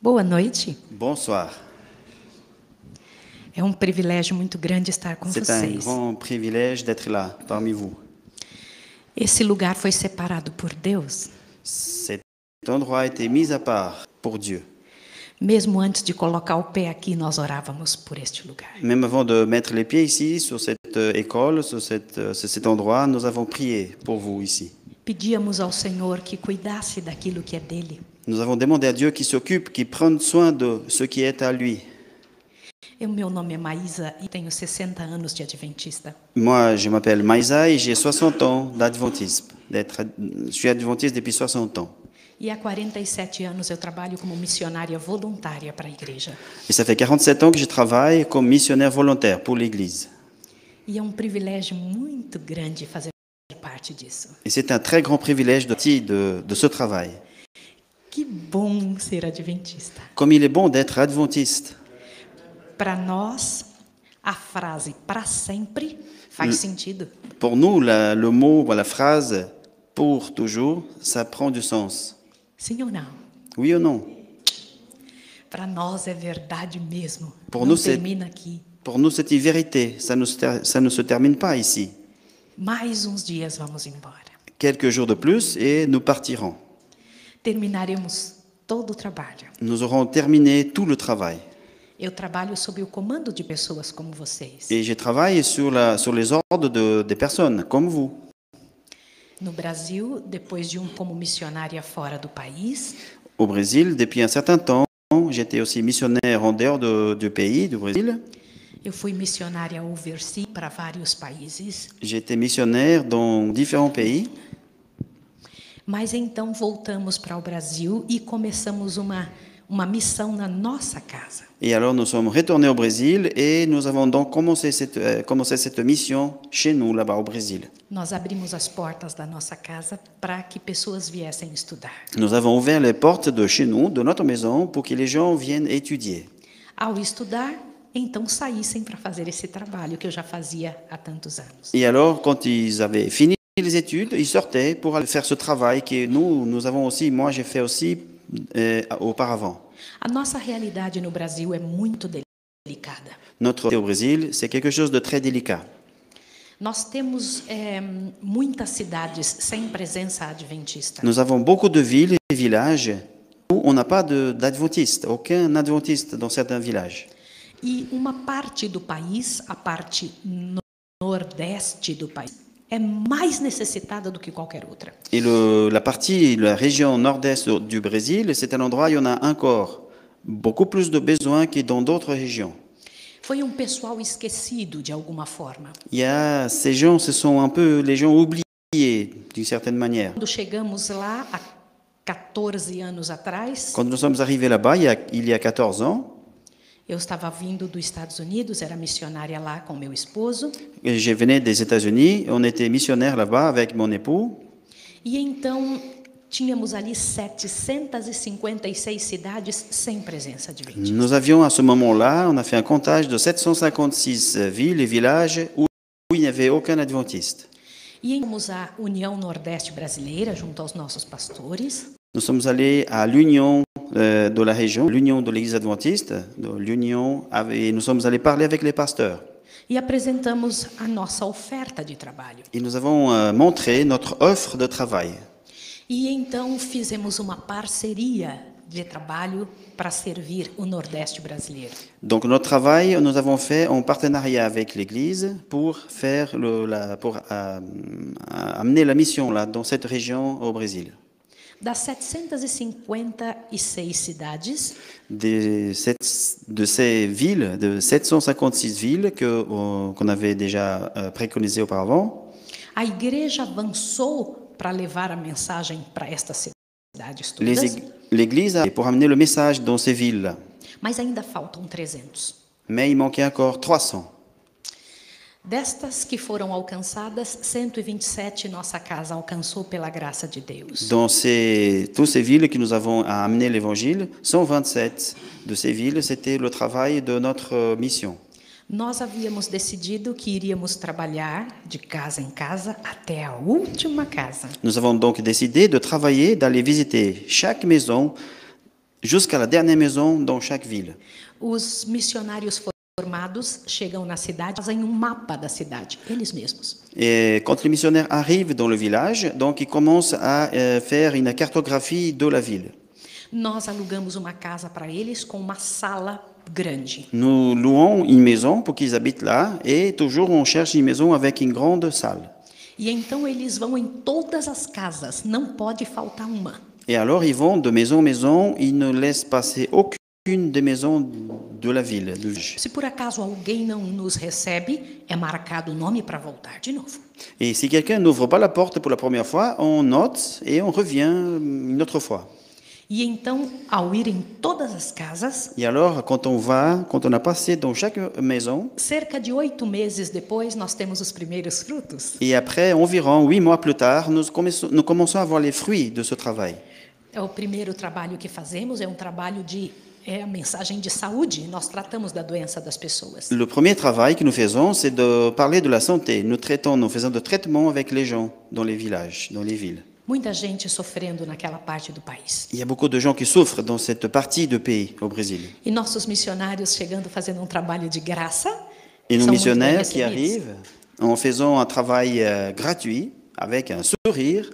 Boa noite. Bonsoir. É um privilégio muito grande estar com C'est un vocês. grand privilège d'être là parmi vous. Esse lugar foi separado por Deus, Cet endroit a été mis à part pour Dieu. mesmo antes de colocar o pé aqui, nós orávamos por este lugar. Même avant de mettre les pieds ici, sur cette euh, école, sur, cette, euh, sur cet endroit, nous avons prié pour vous ici. Pedíamos ao Senhor que cuidasse daquilo que é dele. Nous avons demandé à Dieu qui s'occupe, qui prenne soin de ce qui est à lui. Eu, meu nome é Maísa e tenho 60 anos de adventista. Moi, je m'appelle Maïsa et j'ai 60 ans d'adventisme. D'être, je suis adventiste depuis 60 ans. E há 47 anos eu trabalho como missionária voluntária para a igreja. Et ça fait 47 ans que je travaille comme missionnaire volontaire pour l'Église. E é um privilégio muito grande fazer parte disso. Et c'est un très grand privilège de, de, de ce travail. Que bom ser adventista. Comme il est bon d'être adventiste. Para nós, a frase para sempre faz sentido. Pour nous, la- le mot, la phrase pour toujours, ça prend du sens. Sim ou não? Oui ou non? Para nós é verdade mesmo. Por Não nós é- termina aqui. Pour nous, c'est une vérité. Ça ne, se ter- ça ne se termine pas ici. Mais uns dias vamos embora. Quelques jours de plus et nous partirons. Terminaremos todo o trabalho. Nous aurons terminé tout le travail. Eu trabalho sob o comando de pessoas como vocês. Et je travaille sur, la, sur les ordres de, des personnes comme vous. No Brasil, depois de um como missionária fora do país, Au Brésil, depuis un certain temps, j'étais aussi missionnaire en dehors de- du pays, du Brésil. eu fui missionária overseas para vários países. J'étais missionnaire dans différents pays. Mas então voltamos para o Brasil e começamos uma, uma missão na nossa casa. Et alors nous sommes retournés au Brésil et nous avons donc commencé cette, euh, commencé cette mission chez nous, là-bas au Brésil. Nós abrimos as portas da nossa casa para que pessoas viessem estudar. Nous avons ouvert les portes de chez nous, de notre maison, pour que les gens viennent étudier. Ao estudar, então saíssem para fazer esse trabalho que eu já fazia há tantos anos. Et alors, quand ils avaient fini les études, ils sortaient pour aller faire ce travail que nous, nous avons aussi, moi j'ai fait aussi euh, auparavant. A nossa realidade no Brasil é muito delicada. Notre au Brésil, c'est quelque chose de très délicat. Nós temos eh, muitas cidades sem presença adventista. Nous avons beaucoup de villes et villages où on n'a pas d'adventistes, aucun adventiste dans certains villages. E uma parte do país, a parte no- nordeste do país, é mais necessitada do que qualquer outra. Et le- la partie, la région nord-est du Brésil, c'est un endroit où il y en a encore beaucoup plus de besoins que dans d'autres régions. Foi um pessoal esquecido de alguma forma. Il y a ces gens, ce sont un peu les gens oubliés d'une certaine manière. Quando chegamos lá há 14 anos atrás, Quand nous sommes arrivés là-bas, il y a, il y a 14 ans, eu estava vindo dos Estados Unidos, era missionária lá com meu esposo, je venais des États-Unis, on était missionnaires là-bas avec mon époux, e então tínhamos ali 756 cidades sem presença adventista. Nous avions à ce moment-là, on a fait un comptage de 756 villes et villages où, il n'y avait aucun adventiste. E fomos à União Nordeste Brasileira, junto aos nossos pastores, Nous sommes allés à l'union euh, de la région, l'union de l'Église adventiste, l'union, et nous sommes allés parler avec les pasteurs. e apresentamos a nossa oferta de trabalho. Et nous avons euh, montré notre offre de travail. E então fizemos uma parceria de trabalho para servir o Nordeste brasileiro. Donc notre travail, nous avons fait en partenariat avec l'Église pour faire le, la, pour euh, amener la mission là dans cette région au Brésil. Das 756 cidades, Des, sept- de ces villes, de 756 villes que, qu'on avait déjà euh, préconisées auparavant, a igreja avançou para levar a mensagem para estas cidades todas, ég- l'Église pour amener le message dans ces villes. mas ainda faltam 300. Mais il manquait encore 300. Destas que foram alcançadas, 127 nossa casa alcançou pela graça de Deus. Dans ces, toutes ces villes que nous avons à amener l'Évangile, 127 de ces villes, c'était le travail de notre euh, mission. Nós havíamos decidido que iríamos trabalhar de casa em casa até a última casa. Nous avons donc décidé de travailler, d'aller visiter chaque maison jusqu'à la dernière maison dans chaque ville. Os missionários formados chegam na cidade, fazem um mapa da cidade, eles mesmos. Et quand les missionnaires arrivent dans le village, donc ils commencent à euh, faire une cartographie de la ville. Nós alugamos uma casa para eles com uma sala grande. Nous louons une maison pour qu'ils habitent là et toujours on cherche une maison avec une grande salle. E então eles vão em todas as casas, não pode faltar uma. Et alors ils vont de maison en maison, ils ne laissent passer aucune des maisons de la ville. Se por acaso alguém não nos recebe, é marcado o nome para voltar de novo. Et si quelqu'un n'ouvre pas la porte pour la première fois, on note et on revient une autre fois. E então, ao ir em todas as casas, Et alors quand on va, quand on a passé dans chaque maison, cerca de oito meses depois, nós temos os primeiros frutos. et après environ huit mois plus tard, nous commençons, nous commençons à voir les fruits de ce travail. É o primeiro trabalho que fazemos, é um trabalho de é a mensagem de saúde. Nós tratamos da doença das pessoas. Le premier travail que nous faisons, c'est de parler de la santé. Nous traitons, nous faisons de traitements avec les gens dans les villages, dans les villes. Muita gente sofrendo naquela parte do país. Il y a beaucoup de gens qui souffrent dans cette partie du pays, au Brésil. E nossos missionários chegando fazendo um trabalho de graça. Et nos missionnaires qui recebidos. arrivent en faisant un travail euh, gratuit, avec un sourire,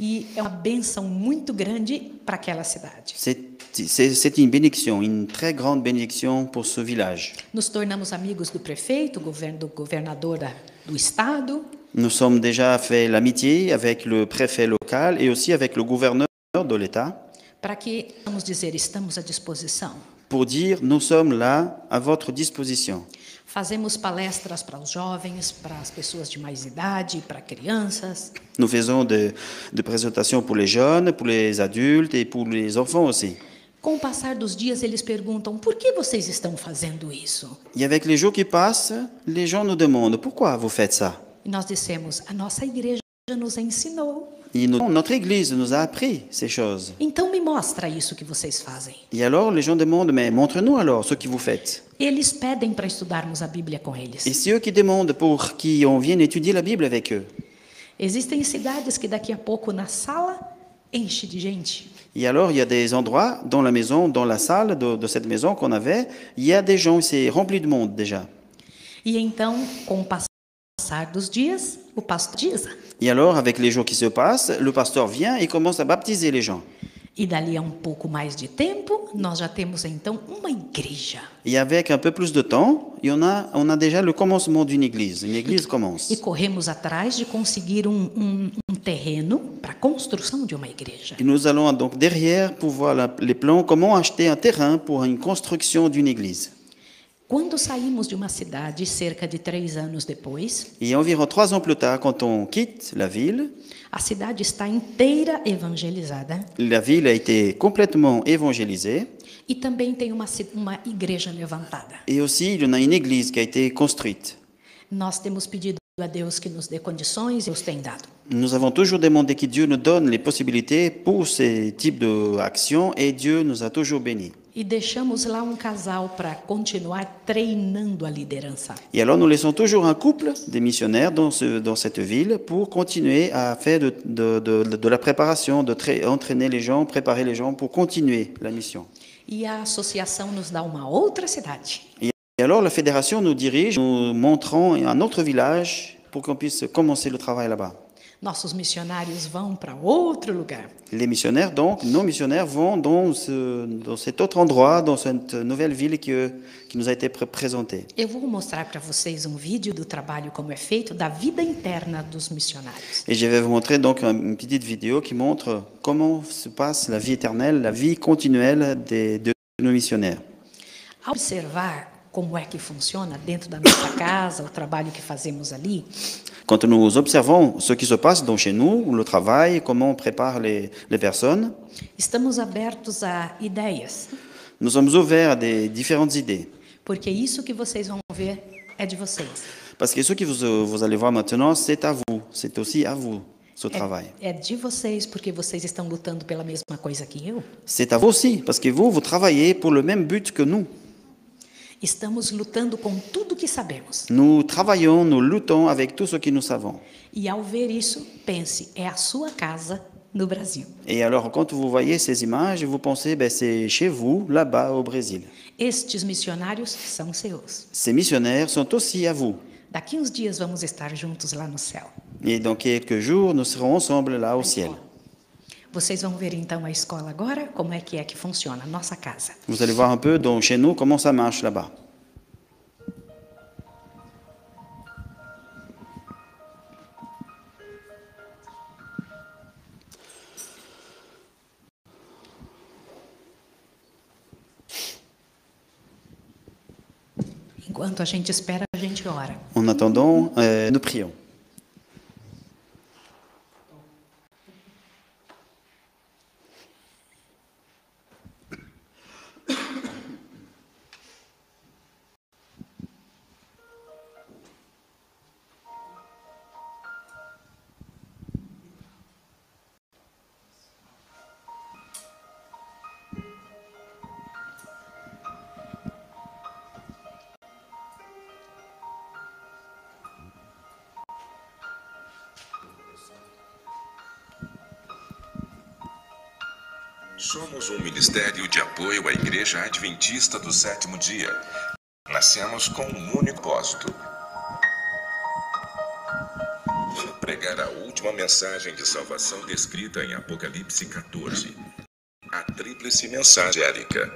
E é uma benção muito grande para aquela cidade. c'est c'est- une bénédiction, une très grande bénédiction pour ce village. Nos tornamos amigos do prefeito, governo, do governador da, do estado. Nous sommes déjà fait l'amitié avec le préfet local et aussi avec le gouverneur de l'État para que vamos dizer estamos à disposição. pour dire nous sommes là à votre disposition. Fazemos palestras para os jovens, para as pessoas de mais idade, para crianças. Nous faisons des des présentations pour les jeunes, pour les adultes et pour les enfants aussi. Com o passar dos dias, eles perguntam: por que vocês estão fazendo isso? Et avec les jours qui passent, les gens nous demandent pourquoi vous faites ça. E nós dissemos: a nossa igreja nos ensinou. Et nous- notre Église nous a appris ces choses. Então me mostra isso que vocês fazem. Et alors les gens demandent mais montre-nous alors ce que vous faites. Eles pedem para estudarmos a Bíblia com Et eles. c'est eux qui demandent pour qu'on vienne étudier la Bible avec eux. Existem cidades que daqui a pouco na sala enche de gente. Et alors il y a des endroits dans la maison, dans la salle de, de cette maison qu'on avait, il y a des gens, c'est rempli de monde déjà. E então, com o passar dos dias, o pastor diz. Et alors avec les jours qui se passent, le pasteur vient et commence à baptiser les gens. E dali a um pouco mais de tempo, nós já temos então uma igreja. Et avec un peu plus de temps, y en a, on a déjà le commencement d'une église. Une église E commence. corremos atrás de conseguir um, um- um terreno para a construção de uma igreja. Et nous allons donc derrière pour voir la- les plans, comment acheter un terrain pour une construction d'une église. Quando saímos de uma cidade, cerca de três anos depois, Et environ trois ans plus tard, quand on quitte la ville, a cidade está inteira evangelizada la ville a été complètement évangélisée. e também tem uma, uma igreja levantada. Et aussi, il y en a une église qui a été construite. Nós temos pedido a Deus que nos dê condições e os tem dado. Nous avons toujours demandé que Dieu nous donne les possibilités pour ces types d'actions et Dieu nous a toujours bénis. E deixamos lá um casal para continuar treinando a liderança. Et alors, nous laissons toujours un couple de missionnaires dans, ce- dans cette ville pour continuer à faire de, de- de- de la préparation, de tra- entraîner les gens, préparer les gens pour continuer la mission. E a associação nos dá uma outra cidade. Et alors, la fédération nous dirige, nous montrons un autre village pour qu'on puisse commencer le travail là-bas. Nossos missionários vão para outro lugar. Les missionnaires, donc, nos missionnaires vont dans, ce- dans cet autre endroit, dans cette nouvelle ville qui, qui nous a été pré- présentée. Eu vou mostrar para vocês um vídeo do trabalho como é feito, da vida interna dos missionários. Et je vais vous montrer donc un- une petite vidéo qui montre comment se passe la vie éternelle, la vie continuelle des, de nos missionnaires. Ao observar como é que funciona dentro da nossa casa, o trabalho que fazemos ali, Quand nous observons ce qui se passe dans chez nous, le travail, comment on prépare les, les personnes, estamos abertos a ideias, nous sommes ouverts à des différentes idées. porque isso que vocês vão ver é de vocês. Parce que ce que vous, vous allez voir maintenant, c'est à vous, c'est aussi à vous ce travail. É, é de vocês, porque vocês estão lutando pela mesma coisa que eu. C'est à vous aussi, parce que vous, vous travaillez pour le même but que nous. Estamos lutando com tudo que sabemos. Nous travaillons, nous luttons avec tout ce que nous savons. E ao ver isso, pense: é a sua casa no Brasil. Et alors, quand vous voyez ces images, vous pensez, ben, c'est chez vous, là-bas, au Brésil. Estes missionários são seus. Ces missionnaires sont aussi à vous. Daqui uns dias vamos estar juntos lá no céu. Et dans quelques jours, nous serons ensemble là au ciel. Vocês vão ver então a escola agora, como é que é que funciona, a nossa casa. Vous allez voir un peu donc, chez nous comment ça marche là-bas. Enquanto a gente espera, a gente ora. En attendant, euh, nous prions. Somos um ministério de apoio à Igreja Adventista do Sétimo Dia. Nascemos com um único propósito: pregar a última mensagem de salvação descrita em Apocalipse 14. A tríplice mensagem angélica.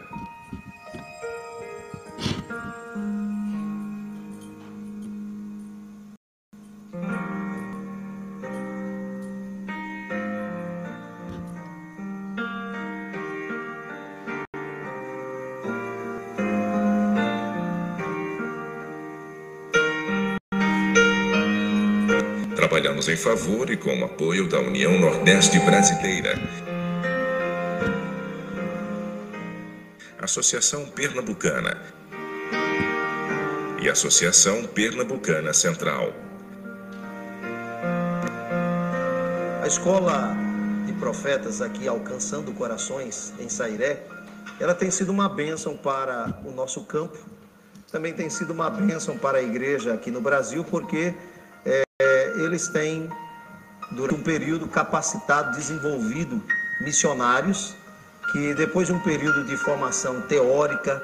Em favor e com o apoio da União Nordeste Brasileira. Associação Pernambucana e Associação Pernambucana Central. A escola de profetas aqui alcançando corações em Sairé, ela tem sido uma bênção para o nosso campo, também tem sido uma bênção para a igreja aqui no Brasil, porque eles têm, durante um período, capacitado, desenvolvido missionários que, depois de um período de formação teórica,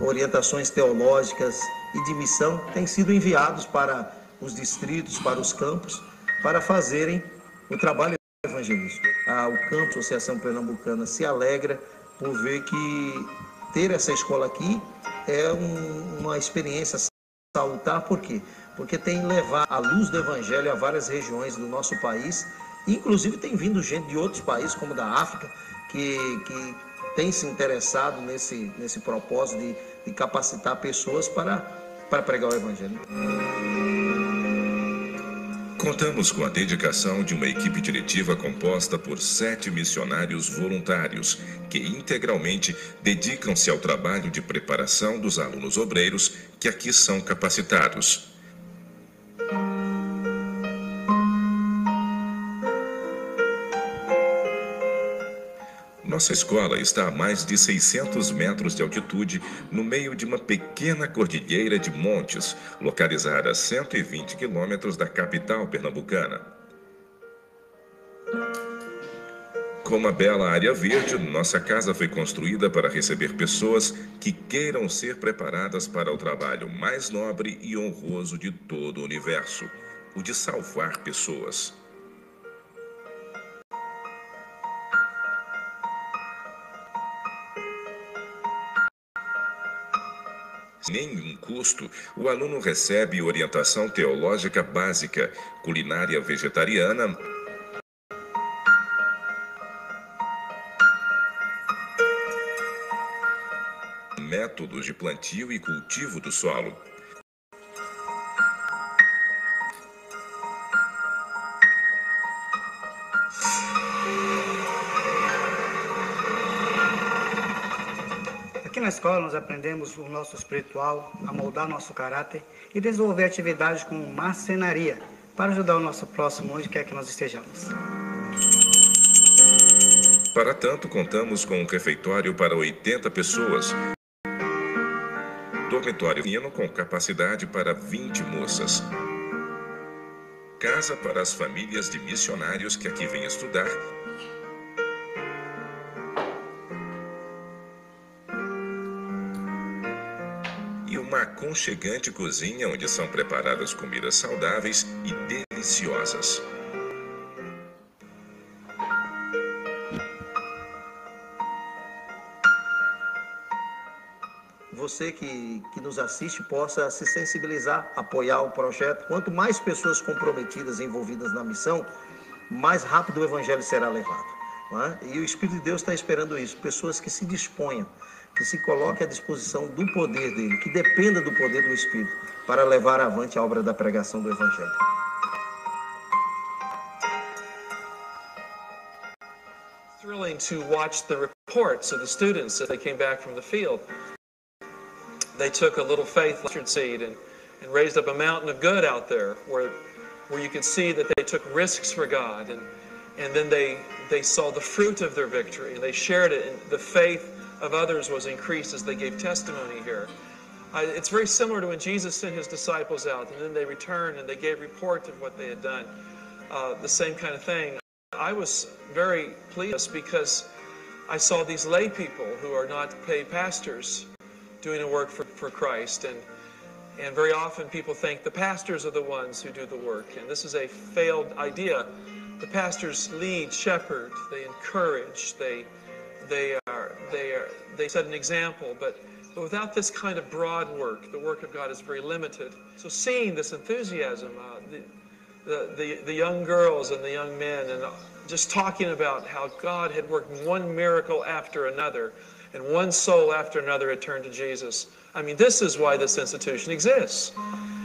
orientações teológicas e de missão, têm sido enviados para os distritos, para os campos, para fazerem o trabalho evangelístico. O campo Associação Pernambucana se alegra por ver que ter essa escola aqui é um, uma experiência salutar, por quê? Porque tem levado a luz do evangelho a várias regiões do nosso país, inclusive tem vindo gente de outros países, como da África, que, que tem se interessado nesse, nesse propósito de, de capacitar pessoas para, para pregar o evangelho. Contamos com a dedicação de uma equipe diretiva composta por sete missionários voluntários que integralmente dedicam-se ao trabalho de preparação dos alunos obreiros que aqui são capacitados. Nossa escola está a mais de 600 metros de altitude, no meio de uma pequena cordilheira de montes, localizada a 120 quilômetros da capital pernambucana. Com uma bela área verde, nossa casa foi construída para receber pessoas que queiram ser preparadas para o trabalho mais nobre e honroso de todo o universo o de salvar pessoas. Nenhum custo, o aluno recebe orientação teológica básica, culinária vegetariana, métodos de plantio e cultivo do solo. Na escola nós aprendemos o nosso espiritual, a moldar nosso caráter e desenvolver atividades como marcenaria para ajudar o nosso próximo onde quer que nós estejamos. Para tanto, contamos com um refeitório para 80 pessoas, dormitório fino com capacidade para 20 moças, casa para as famílias de missionários que aqui vêm estudar aconchegante cozinha onde são preparadas comidas saudáveis e deliciosas. Você que, que nos assiste possa se sensibilizar, apoiar o projeto. Quanto mais pessoas comprometidas, envolvidas na missão, mais rápido o evangelho será levado. é? E o Espírito de Deus está esperando isso. Pessoas que se disponham, que se coloquem à disposição do poder dele, que dependa do poder do Espírito para levar avante a obra da pregação do evangelho. thrilling to watch the reports of the students as they came back from the field. They took a little faith mustard seed and, and raised up a mountain of good out there where, where you could see that they took risks for God and, and then they, they saw the fruit of their victory and they shared it and the faith of others was increased as they gave testimony here. It's very similar to when Jesus sent his disciples out and then they returned and they gave report of what they had done. Uh, the same kind of thing. I was very pleased because I saw these lay people who are not paid pastors doing a work for, for Christ. And, and very often people think the pastors are the ones who do the work. And this is a failed idea. The pastors lead, shepherd, they encourage, they, they, are, they, are, they set an example. But, but without this kind of broad work, the work of God is very limited. So seeing this enthusiasm, uh, the, the, the, the young girls and the young men, and just talking about how God had worked one miracle after another, and one soul after another had turned to Jesus. I mean, this is why this institution exists.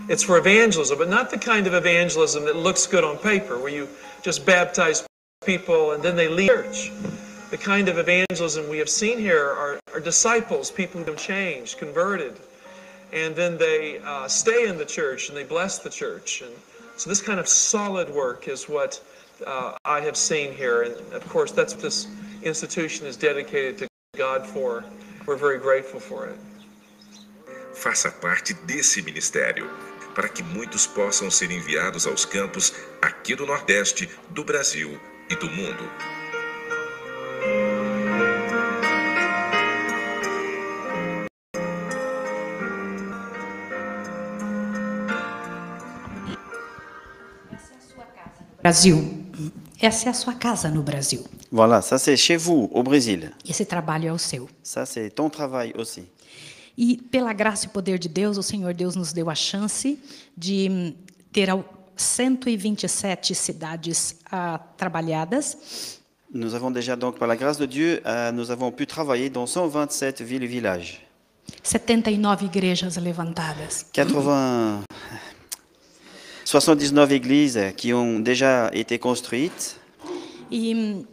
It's for evangelism, but not the kind of evangelism that looks good on paper, where you just baptize people and then they leave church. The kind of evangelism we have seen here are, are disciples, people who have changed, converted, and then they uh, stay in the church and they bless the church. And so this kind of solid work is what uh, I have seen here, and of course that's what this institution is dedicated to God for. We're very grateful for it. Faça parte desse ministério, para que muitos possam ser enviados aos campos aqui do Nordeste, do Brasil e do mundo. Brasil. Essa é a sua casa no Brasil. Voilà, ça c'est chez vous, au Brésil. Esse trabalho é o seu. Ça c'est ton travail aussi. E pela graça e poder de Deus, o Senhor Deus nos deu a chance de hum, ter ao- 127 cidades ah, trabalhadas Nous avons déjà donc, par la grâce de Dieu, euh, nous avons pu travailler dans 127 villes et villages. 79 igrejas levantadas. 80, 79 églises qui ont déjà été construites E hum,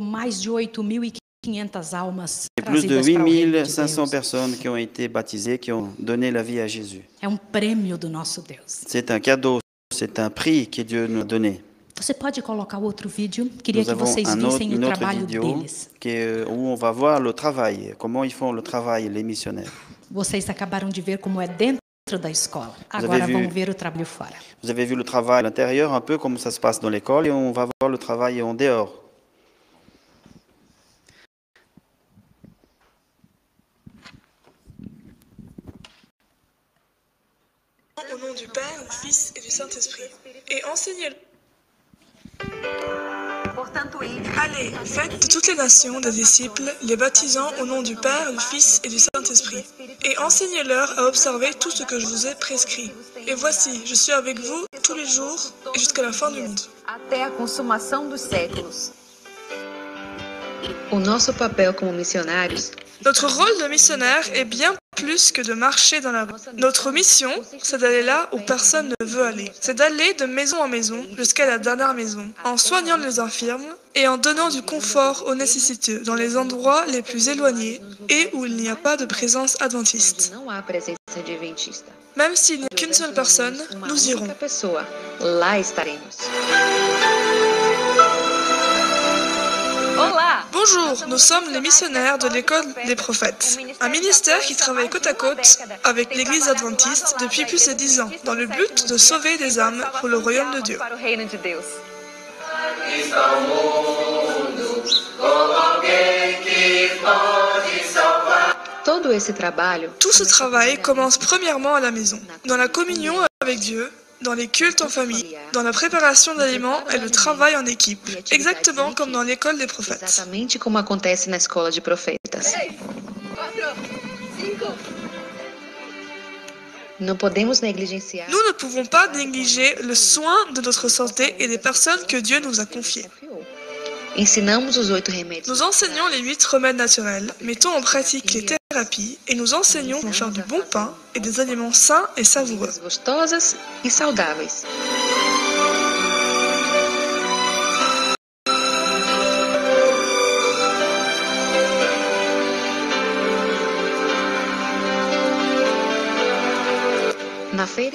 mais de 8.500 almas et plus de trazidas para o reino de 8500 Deus. personnes qui ont été baptisées, qui ont donné la vie à Jésus. É um prêmio do nosso Deus. C'est un cadeau, c'est un prix que Dieu nous a donné. Você pode colocar outro vídeo? Queria que vocês un autre, vissem o trabalho deles. qui est- où on va voir le travail, comment ils font le travail, les missionnaires. Vocês acabaram de ver como é dentro da escola. Agora vu- vão ver o trabalho fora. Vous avez vu le travail à l'intérieur, un peu comme ça se passe dans l'école, et on va voir le travail en dehors. Au nom du Père, du Fils et du Saint-Esprit. Et enseignez-le. Allez, faites de toutes les nations des disciples, les baptisant au nom du Père, du Fils et du Saint-Esprit. Et enseignez-leur à observer tout ce que je vous ai prescrit. Et voici, je suis avec vous tous les jours et jusqu'à la fin du monde. até a consumação dos séculos. O nosso papel como missionários Notre rôle de missionnaire est bien plus que de marcher dans la rue. Notre mission, c'est d'aller là où personne ne veut aller. C'est d'aller de maison en maison jusqu'à la dernière maison, en soignant les infirmes et en donnant du confort aux nécessiteux dans les endroits les plus éloignés et où il n'y a pas de présence adventiste. Même s'il n'y a qu'une seule personne, nous irons. Bonjour, nous sommes les missionnaires de l'école des prophètes, un ministère qui travaille côte à côte avec l'église adventiste depuis plus de dix ans, dans le but de sauver des âmes pour le royaume de Dieu. Tout ce travail commence premièrement à la maison, dans la communion avec Dieu, dans les cultes en famille, dans la préparation d'aliments et le travail en équipe, exactement comme dans l'école des prophètes. acontece na escola de profetas. Nous ne pouvons pas négliger le soin de notre santé et des personnes que Dieu nous a confiées. Nous enseignons les huit remèdes naturels, mettons en pratique les et nous enseignons à faire du bon pain et des aliments sains et savoureux. e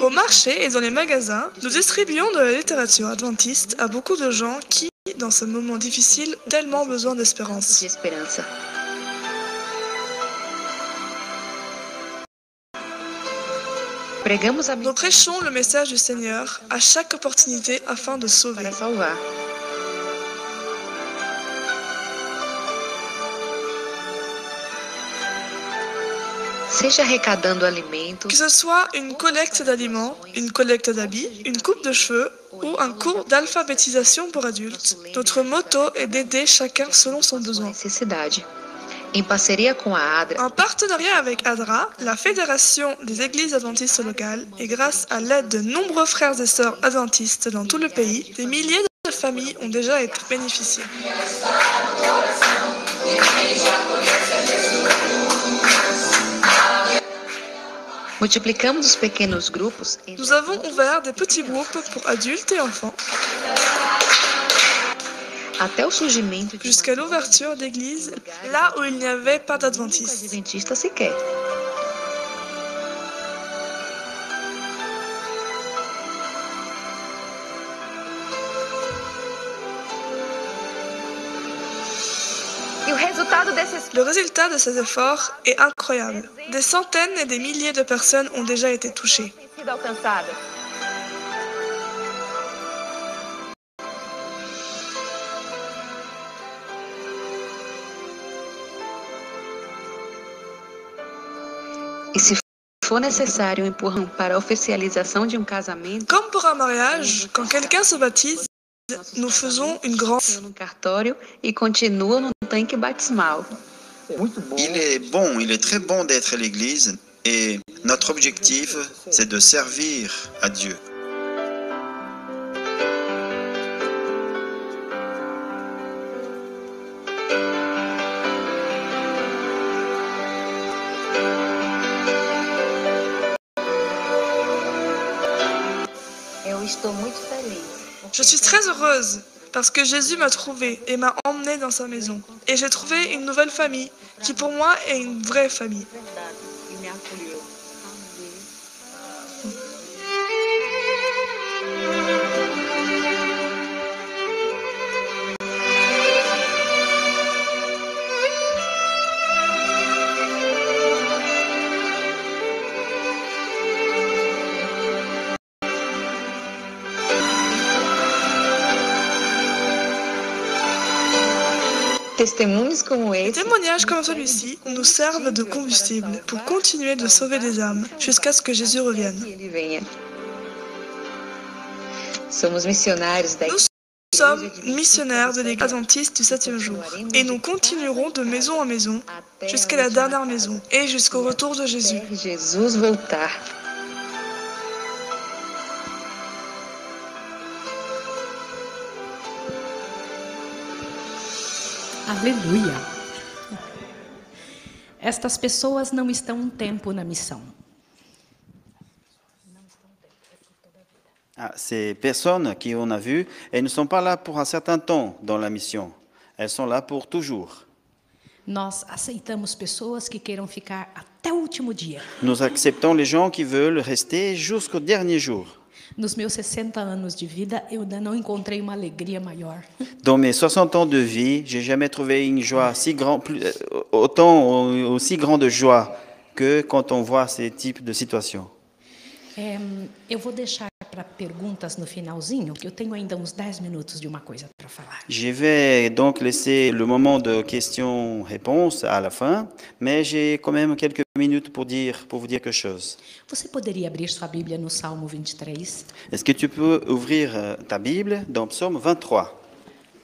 Au marché et dans les magasins, nous distribuons de la littérature adventiste à beaucoup de gens qui, dans ce moment difficile, ont tellement besoin d'espérance. Nous prêchons le message du Seigneur à chaque opportunité afin de sauver. Que ce soit une collecte d'aliments, une collecte d'habits, une coupe de cheveux ou un cours d'alphabétisation pour adultes, notre motto est d'aider chacun selon son besoin. Necessidade. Em parceria com a ADRA, En partenariat avec ADRA, la Fédération des Églises adventistes locales, et grâce à l'aide de nombreux frères et sœurs adventistes dans tout le pays, des milliers de familles ont déjà été bénéficiées. Nous avons ouvert des petits groupes pour adultes et enfants, jusqu'à l'ouverture d'églises là où il n'y avait pas d'adventistes. E Le résultat de ces efforts est incroyable. Des centaines et des milliers de personnes ont déjà été touchées. For necessário um empurrão para a oficialização de um casamento, Comme pour un mariage, quand quelqu'un se baptise, nous faisons une grande... no cartório e continua no tanque batismal. Il est bon, il est très bon d'être à l'église et notre objectif, c'est de servir à Dieu. Je suis très heureuse parce que Jésus m'a trouvée et m'a emmenée dans sa maison. Et j'ai trouvé une nouvelle famille qui pour moi est une vraie famille. Les témoignages comme celui-ci nous servent de combustible pour continuer de sauver des âmes jusqu'à ce que Jésus revienne. Nous sommes missionnaires de l'Église adventiste du septième jour et nous continuerons de maison en maison jusqu'à la dernière maison et jusqu'au retour de Jésus. Aleluia. Estas pessoas não estão um tempo na missão. Ah, ces personnes qui on a vues, elles ne sont pas là pour un certain temps dans la mission. Elles sont là pour toujours. Nós aceitamos pessoas que queiram ficar até o último dia. Nous acceptons les gens qui veulent rester jusqu'au dernier jour. Nos meus 60 anos de vida, eu ainda não encontrei uma alegria maior. Dans mes 60 ans de vie, j'ai jamais trouvé une joie si grande, plus- euh, autant aussi grande joie que quand on voit ces types de situations. É, eu vou deixar para perguntas no finalzinho, que eu tenho ainda uns 10 minutos de uma coisa para falar. Je vais donc laisser le moment de questions-réponses à la fin, mais j'ai quand même quelques minutes pour, dire, pour vous dire quelque chose. Você poderia abrir sua Bíblia no Salmo 23? Est-ce que tu peux ouvrir euh, ta Bible dans Psaume 23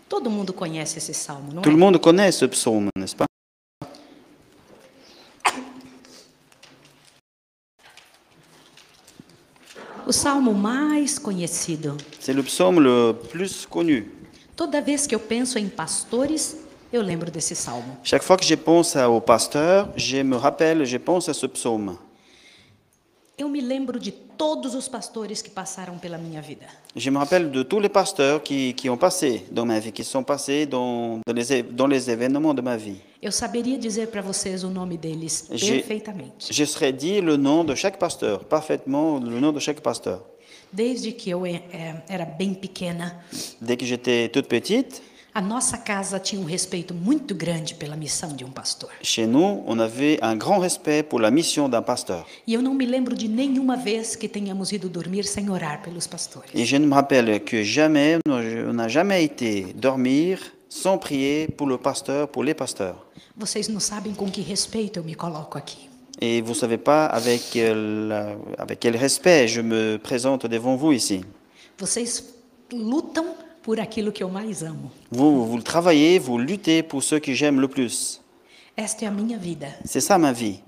Todo mundo conhece esse salmo, não Tout é? le monde connaît ce psaume, n'est-ce pas O salmo mais conhecido. C'est le psaume le plus connu. Toda vez que eu penso em pastores, eu lembro desse salmo. Chaque fois que je pense au pasteur, je me rappelle, je pense à ce psaume. Eu me lembro de todos os pastores que passaram pela minha vida. Je me rappelle de tous les pasteurs qui, qui ont passé dans ma vie, qui sont passés dans, dans les, dans les événements de ma vie. Eu saberia dizer para vocês o nome deles J'ai- perfeitamente. Je serais dit le nom de chaque pasteur, parfaitement le nom de chaque pasteur. Desde que eu eh, eh, era bem pequena, Dès que j'étais toute petite, a nossa casa tinha um respeito muito grande pela missão de um pastor. chez nous, on avait un grand respect pour la mission d'un pasteur. E eu não me lembro de nenhuma vez que tenhamos ido dormir sem orar pelos pastores. Et je ne me rappelle que jamais, on n'a jamais été dormir sans prier pour le pasteur, pour les pasteurs. Vocês não sabem com que respeito eu me coloco aqui. Et vous savez pas avec, la- avec quel respect je me présente devant vous ici. Vocês lutam por aquilo que eu mais amo. Vous, vous travaillez, vous luttez pour ceux que j'aime le plus. Esta é a minha vida. C'est ça ma vie.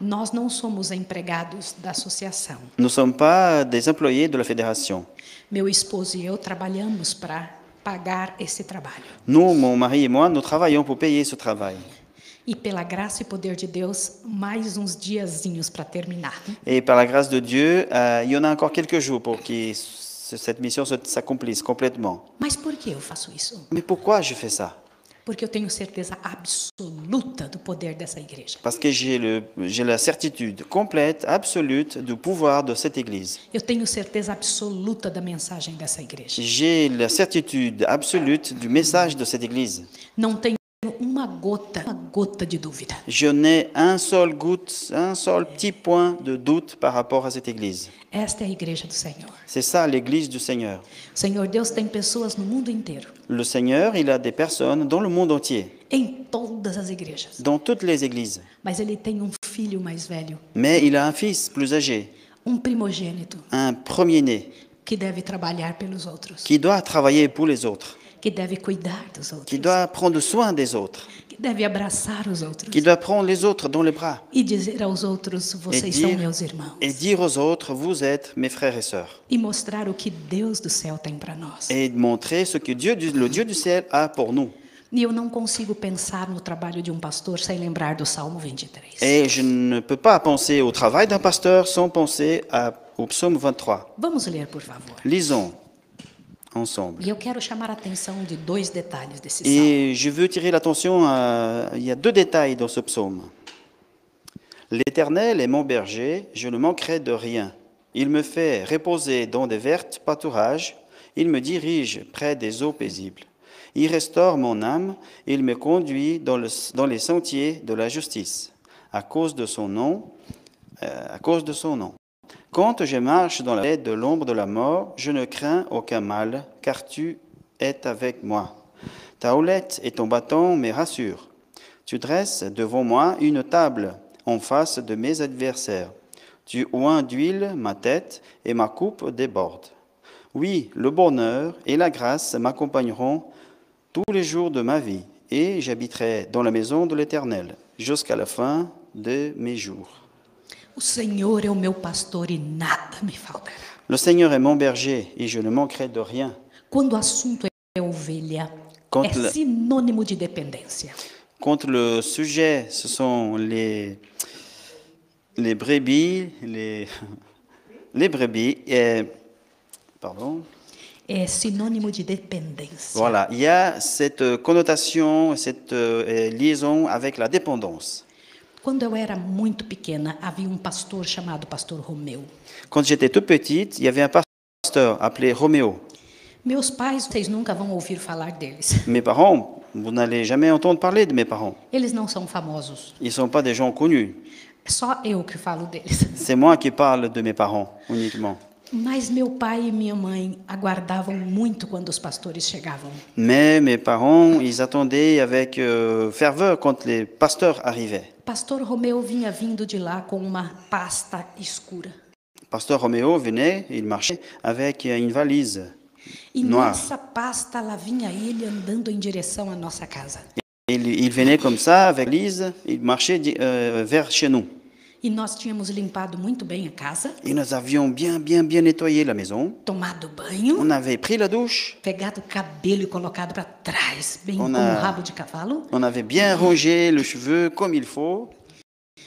Nós não somos empregados da associação. Nous ne sommes pas des employés de la fédération. Meu esposo e eu trabalhamos para pagar esse trabalho. Nous, mon mari et moi, nous travaillons pour payer ce travail. E pela graça e poder de Deus, mais uns diazinhos para terminar. Et par la grâce de Dieu, euh, il y en a encore quelques jours pour que ce- cette mission se- s'accomplisse complètement. Mas por que eu faço isso? Mais pourquoi je fais ça? Porque eu tenho certeza absoluta do poder dessa igreja. Parce que j'ai la certitude complète, absolue du pouvoir de cette Église. Eu tenho certeza absoluta da mensagem dessa igreja. J'ai la certitude absolue du message de cette Église. Não tenho uma gota, uma gota de dúvida. Je n'ai un seul goutte, un seul petit point de doute par rapport à cette Église. Esta é a igreja do Senhor. C'est ça l'Église du Seigneur. O Senhor Deus tem pessoas no mundo inteiro, Le Seigneur, il a des personnes dans le monde entier, em todas as igrejas. dans toutes les églises. Mas ele tem um filho mais velho, Mais il a un fils plus âgé, um primogênito, un premier-né, que deve trabalhar pelos outros, qui doit travailler pour les autres, que deve cuidar dos outros, qui doit prendre soin des autres, que deve abraçar os outros qui doit prendre les autres dans les bras e dizer aos outros: et são dire, meus irmãos. et dire aux autres, vous êtes mes frères et sœurs, E mostrar o que Deus do céu tem para nós. et montrer ce que Dieu, du- le Dieu du ciel a pour nous. E eu não consigo pensar no trabalho de um pastor sem lembrar do Salmo 23. Et je ne peux pas penser au travail d'un pasteur sans penser à- au psaume 23. Vamos ler, por favor. Lisons ensemble. E eu quero chamar a atenção de dois detalhes desse salmo. Et je veux tirer l'attention à... Il y a deux détails dans ce psaume. L'Éternel est mon berger, je ne manquerai de rien. Il me fait reposer dans des vertes pâturages, il me dirige près des eaux paisibles. Il restaure mon âme, il me conduit dans, le- dans les sentiers de la justice, à cause de son nom, euh, à cause de son nom. Quand je marche dans la vallée de l'ombre de la mort, je ne crains aucun mal, car tu es avec moi. Ta houlette et ton bâton me rassurent. Tu dresses devant moi une table en face de mes adversaires. Tu oins d'huile ma tête et ma coupe déborde. Oui, le bonheur et la grâce m'accompagneront tous les jours de ma vie, et j'habiterai dans la maison de l'Éternel jusqu'à la fin de mes jours. O Senhor é o meu pastor e nada me faltará. Le Seigneur est mon berger, et je ne manquerai de rien. Quando o assunto é ovelha, Quando é la- sinônimo de dependência. Contre le sujet, ce sont les, les brebis, les, les brebis, et, pardon, É sinônimo de dependência. voilà, il y a cette connotation, cette euh, liaison avec la dépendance. Quando eu era muito pequena, havia um pastor chamado Pastor Romeu. Quand j'étais toute petite, il y avait un pasteur appelé Roméo. Meus pais, vocês nunca vão ouvir falar deles. Mes parents, vous n'allez jamais entendre parler de mes parents. Eles não são famosos. Ils sont pas des gens connus. É só eu que falo deles. C'est moi qui parle de mes parents uniquement. Mas meu pai e minha mãe aguardavam muito quando os pastores chegavam. Mais mes parents, ils attendaient avec euh, ferveur quand les pasteurs arrivaient. Pastor Romeu vinha vindo de lá com uma pasta escura. Pasteur Roméo venait, il marchait avec une valise E noire. nessa pasta lá vinha ele andando em direção à nossa casa. Il venait comme ça avec valise, il marchait euh, vers chez nous. E nós tínhamos limpado muito bem a casa, Et nous avions bien, bien, bien nettoyé la maison. tomado banho, On avait pris la douche, pegado o cabelo e colocado para trás, bem On como a- um rabo de cavalo, on avait bien rangé le cheveu comme il faut.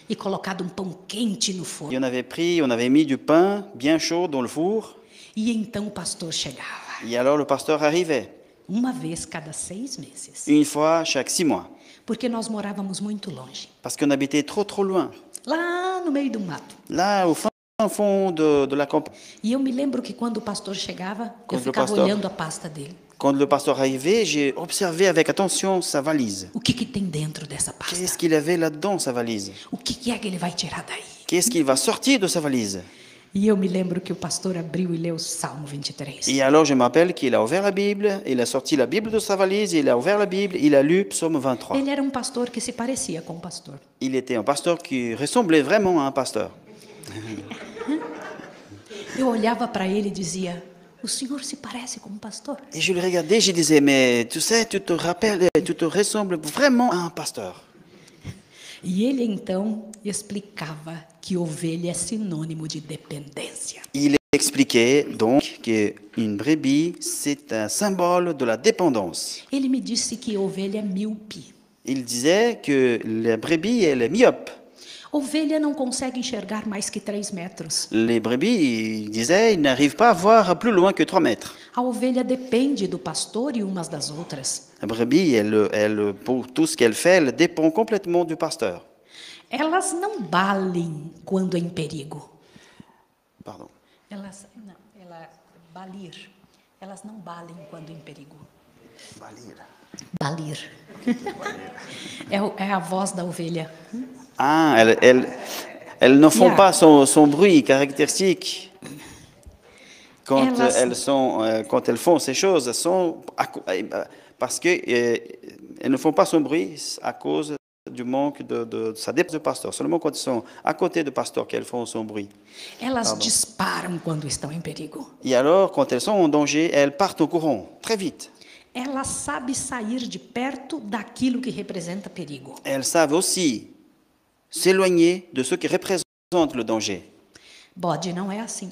e colocado um pão quente no Et forno. on avait pris, on avait mis du pain bien chaud dans le four. E então o pastor chegava, Et alors le pasteur arrivait, uma vez cada seis meses, une fois chaque six mois. porque nós morávamos muito longe, Parce qu'on habitait trop, trop loin. Lá no meio do mato. Là, au fin fond de, la campagne. E eu me lembro que quando o pastor chegava, eu Quando o ficava pastor- olhando a pasta dele. Quand le pasteur arrivait, j'ai observé avec attention sa valise. O que, que tem dentro dessa pasta? Qu'est-ce qu'il avait là-dedans, sa valise O que, que é que ele vai tirar daí? Qu'est-ce qu'il va sortir de sa valise E eu me lembro que o pastor abriu e leu o Salmo 23. Et alors, je m'appelle qu'il a ouvert la Bible, il a sorti la Bible de sa valise, il a ouvert la Bible, il a lu Psaume 23. Ele era um pastor que se parecia com o pastor. Il était un pasteur qui ressemblait vraiment à un pasteur. Eu olhava para ele e dizia: O senhor se parece com um pastor? Et je le regardais, je disais, mais tu sais, tu te rappelles, tu te ressembles vraiment à un pasteur. E ele então explicava que ovelha é sinônimo de dependência. Il expliquait donc qu'une brebis, c'est un symbole de la dépendance. Ele me disse que ovelha é míope. Il disait que la brebis, elle est myope. Ovelha não consegue enxergar mais que 3 metros. Les brebis, il disait, n'arrivent pas à voir plus loin que 3 mètres. A ovelha depende do pastor e umas das outras. La brebis, elle, elle, pour tout ce qu'elle fait, elle dépend complètement du pasteur. Elas não balem quando em perigo. Pardon. Elas, não, ela, balir. Elas não balem quando em perigo. Balir. é, o- é a voz da ovelha. Ah, elles, elles, elles ne font Yeah. pas son, son bruit caractéristique. Quand Elles- euh, elles, sont, euh, quand elles font ces choses, elles sont à co- euh, parce que euh, elles ne font pas son bruit à cause du manque de, de, ça dépend du pasteur. Seulement quand elles sont à côté du pasteur qu'elles font son bruit. Elas bom. disparam quando estão em perigo. Et alors, quand elles sont en danger, elles partent au courant très vite. Ela sabe sair de perto daquilo que representa perigo. Elles savent aussi s'éloigner de ce qui représente le danger. Bode não é assim.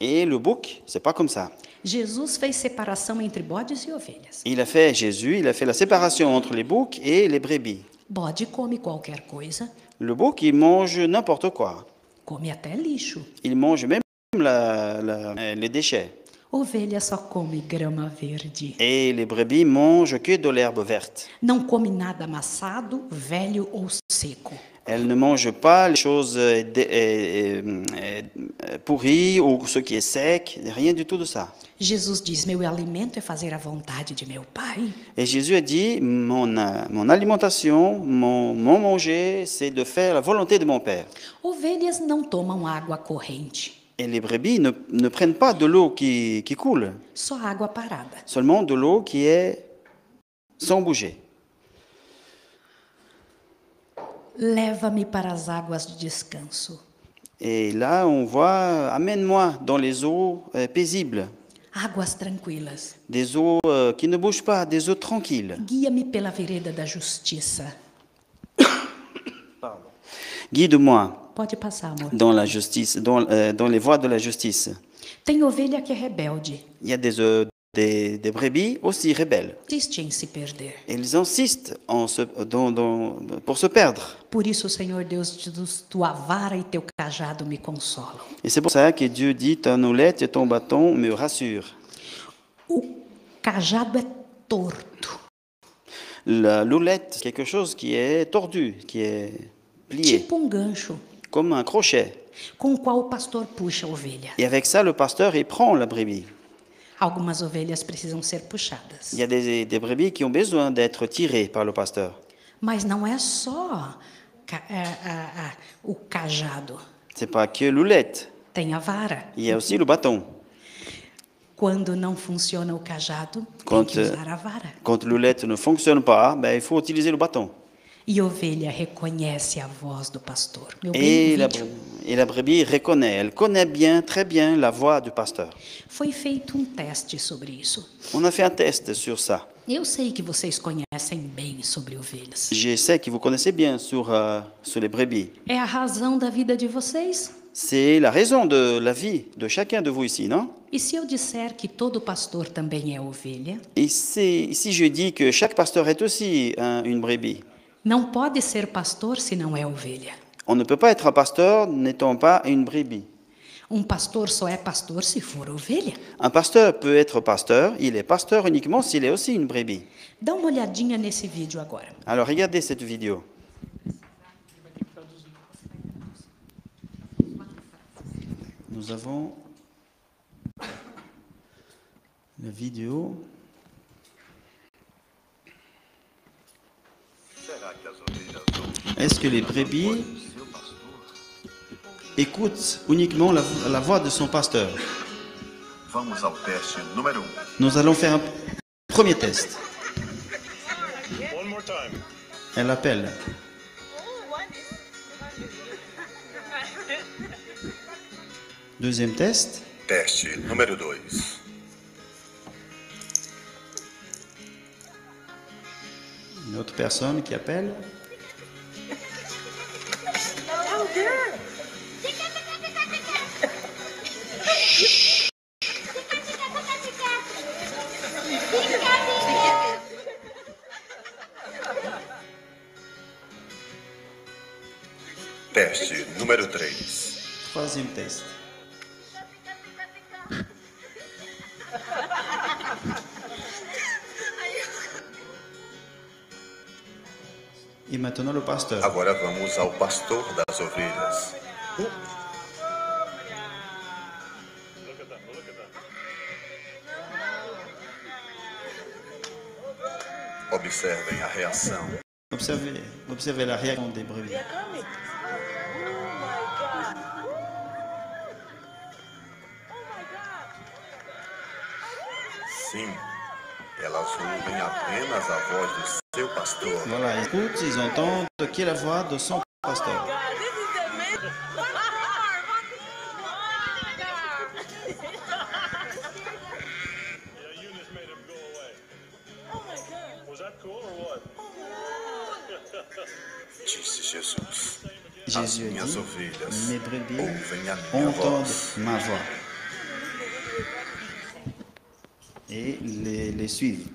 Et le bouc, c'est pas comme ça. Jesus fez separação entre bodes e ovelhas. Il a fait Jésus, il a fait la séparation entre les boucs et les brebis. Bode come qualquer coisa, Le bouc, il mange n'importe quoi. come até lixo. Il mange même la- la- euh, les déchets. Ovelha só come grama verde. Et les brebis mangent que de l'herbe verte. Não come nada amassado, velho ou seco. Elles ne mangent pas les choses euh, euh, euh, pourries ou ce qui est sec, rien du tout de ça. Jesus diz: Meu alimento é fazer a vontade de meu Pai. Et Jésus a dit, mon, mon alimentation, mon, mon manger, c'est de faire la volonté de mon Père. Ovelhas não tomam água corrente, Et les brebis ne, ne prennent pas de l'eau qui, qui coule, só água parada. seulement de l'eau qui est sans bouger. Leva-me para as águas de descanso. Et là, on voit, amène-moi dans les eaux euh, paisibles, Águas tranquilas. des eaux euh, qui ne bougent pas, des eaux tranquilles. Guia-me pela vereda da justiça. Guide-moi Pode passar, amor. dans la justice, dans, euh, dans les voies de la justice. Tem ovelha que é rebelde, Il y a des, euh, des, des brebis aussi rebelles. Ils insistent en se- dans- dans- pour se perdre. Por isso, Senhor Deus, tu- tua vara e teu cajado me consolam. Et c'est pour ça que Dieu dit, ton oulette et ton bâton me rassurent. O cajado é torto. La loulette, quelque chose qui est tordu, qui est plié, Tipo um gancho comme un crochet. com o qual o pastor puxa a ovelha. Et avec ça, le pasteur, il prend la brebis. Algumas ovelhas precisam ser puxadas. Il y a des, des brebis qui ont besoin d'être tirées par le pasteur. Mas não é só ca- é, a- a- o cajado. C'est pas que l'oulette. tem a vara. il y a aussi le bâton. Quando não funciona o cajado, Quando- tem que usar a vara. Quand l'oulette ne fonctionne pas, ben, il faut utiliser le bâton. E a ovelha reconhece a voz do pastor. Meu bem, o la, vídeo et la brebis reconnaît, elle connaît bien, très bien la voix du pasteur. foi feito um teste sobre isso. On a fait un test sur ça. Eu sei que vocês conhecem bem sobre ovelhas. Je sais que vous connaissez bien sur, euh, sur les brebis. É a razão da vida de vocês? C'est la raison de la vie de chacun de vous ici, non? E se eu disser que todo pastor também é ovelha? Et si je dis que chaque pasteur est aussi un- une brebis, Não pode ser pastor se não é ovelha. On ne peut pas être un pasteur n'étant pas une brebis. Um pastor só é pastor se for ovelha. Un pasteur peut être pasteur, il est pasteur uniquement s'il est aussi une brebis. Dá uma olhadinha nesse vídeo agora. Alors regardez cette vidéo. Nous avons la vidéo. Est-ce que les brebis écoutent uniquement la, la voix de son pasteur Vamos ao teste número 1. Nous allons faire un premier test. Elle appelle. Deuxième test. Teste número 2. Une autre personne qui appelle. Teste número 3. Troisième test. Et maintenant le pasteur. Agora vamos ao pastor das ovelhas. Observem a reação. Observez, observez la réaction des brebis. Sim, elas ouvem apenas a voz do seu pastor. Voilà, ils écoutent, ils entendent qui est la voix de son pasteur. Jésus a dit, mes brebis entendent voz. ma voix et les, les suivent.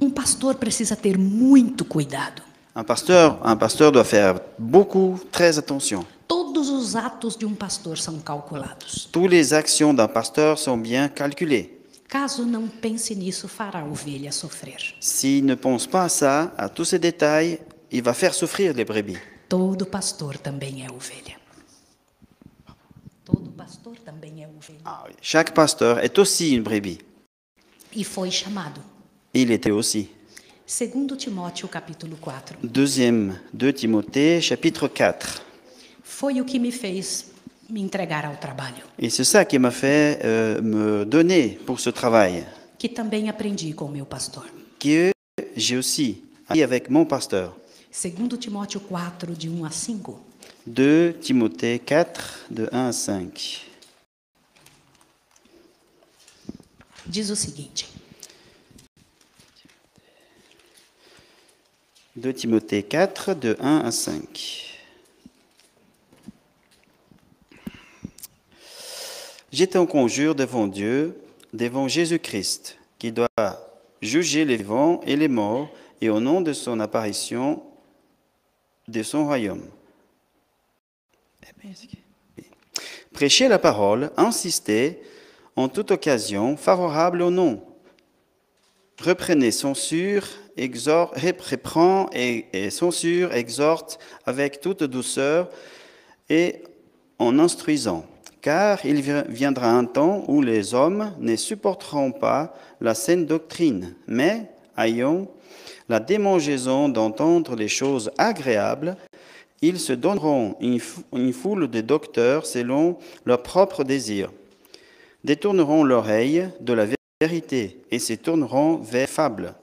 Um pastor precisa ter muito cuidado. Un pasteur, un pasteur doit faire beaucoup, très attention. Todos os atos de um pastor são calculados. Toutes les actions d'un pasteur sont bien calculées. Caso não pense nisso, fará a ovelha sofrer. S'il ne pense pas à ça, à tous ces détails, il va faire souffrir les brebis. Todo pastor também é ovelha. Todo pastor também é ovelha. Chaque pasteur est aussi une brebis. E foi chamado. Il était aussi. Segundo Timóteo capítulo 4. Deuxième, 2 Timothée, chapitre 4. Foi o que me fez me entregar ao trabalho, Et c'est ça qui m'a fait euh, me donner pour ce travail, que também aprendi com meu pastor. que j'ai aussi appris avec mon pasteur. Segundo Timóteo 4 de 1 a 5. 2 Timothée 4, de 1 à 5. Diz o seguinte: 2 Timothée 4, de 1 à 5. J'étais en conjure devant Dieu, devant Jésus-Christ, qui doit juger les vivants et les morts, et au nom de son apparition, de son royaume. Prêcher la parole, insister en toute occasion favorable au nom. Reprenez, censure, exhorte, censure, exhorte avec toute douceur et en instruisant. Car il vi- viendra un temps où les hommes ne supporteront pas la saine doctrine, mais ayant la démangeaison d'entendre les choses agréables Ils se donneront une, fou- une foule de docteurs selon leurs propres désirs, détourneront l'oreille de la vérité et se tourneront vers fables.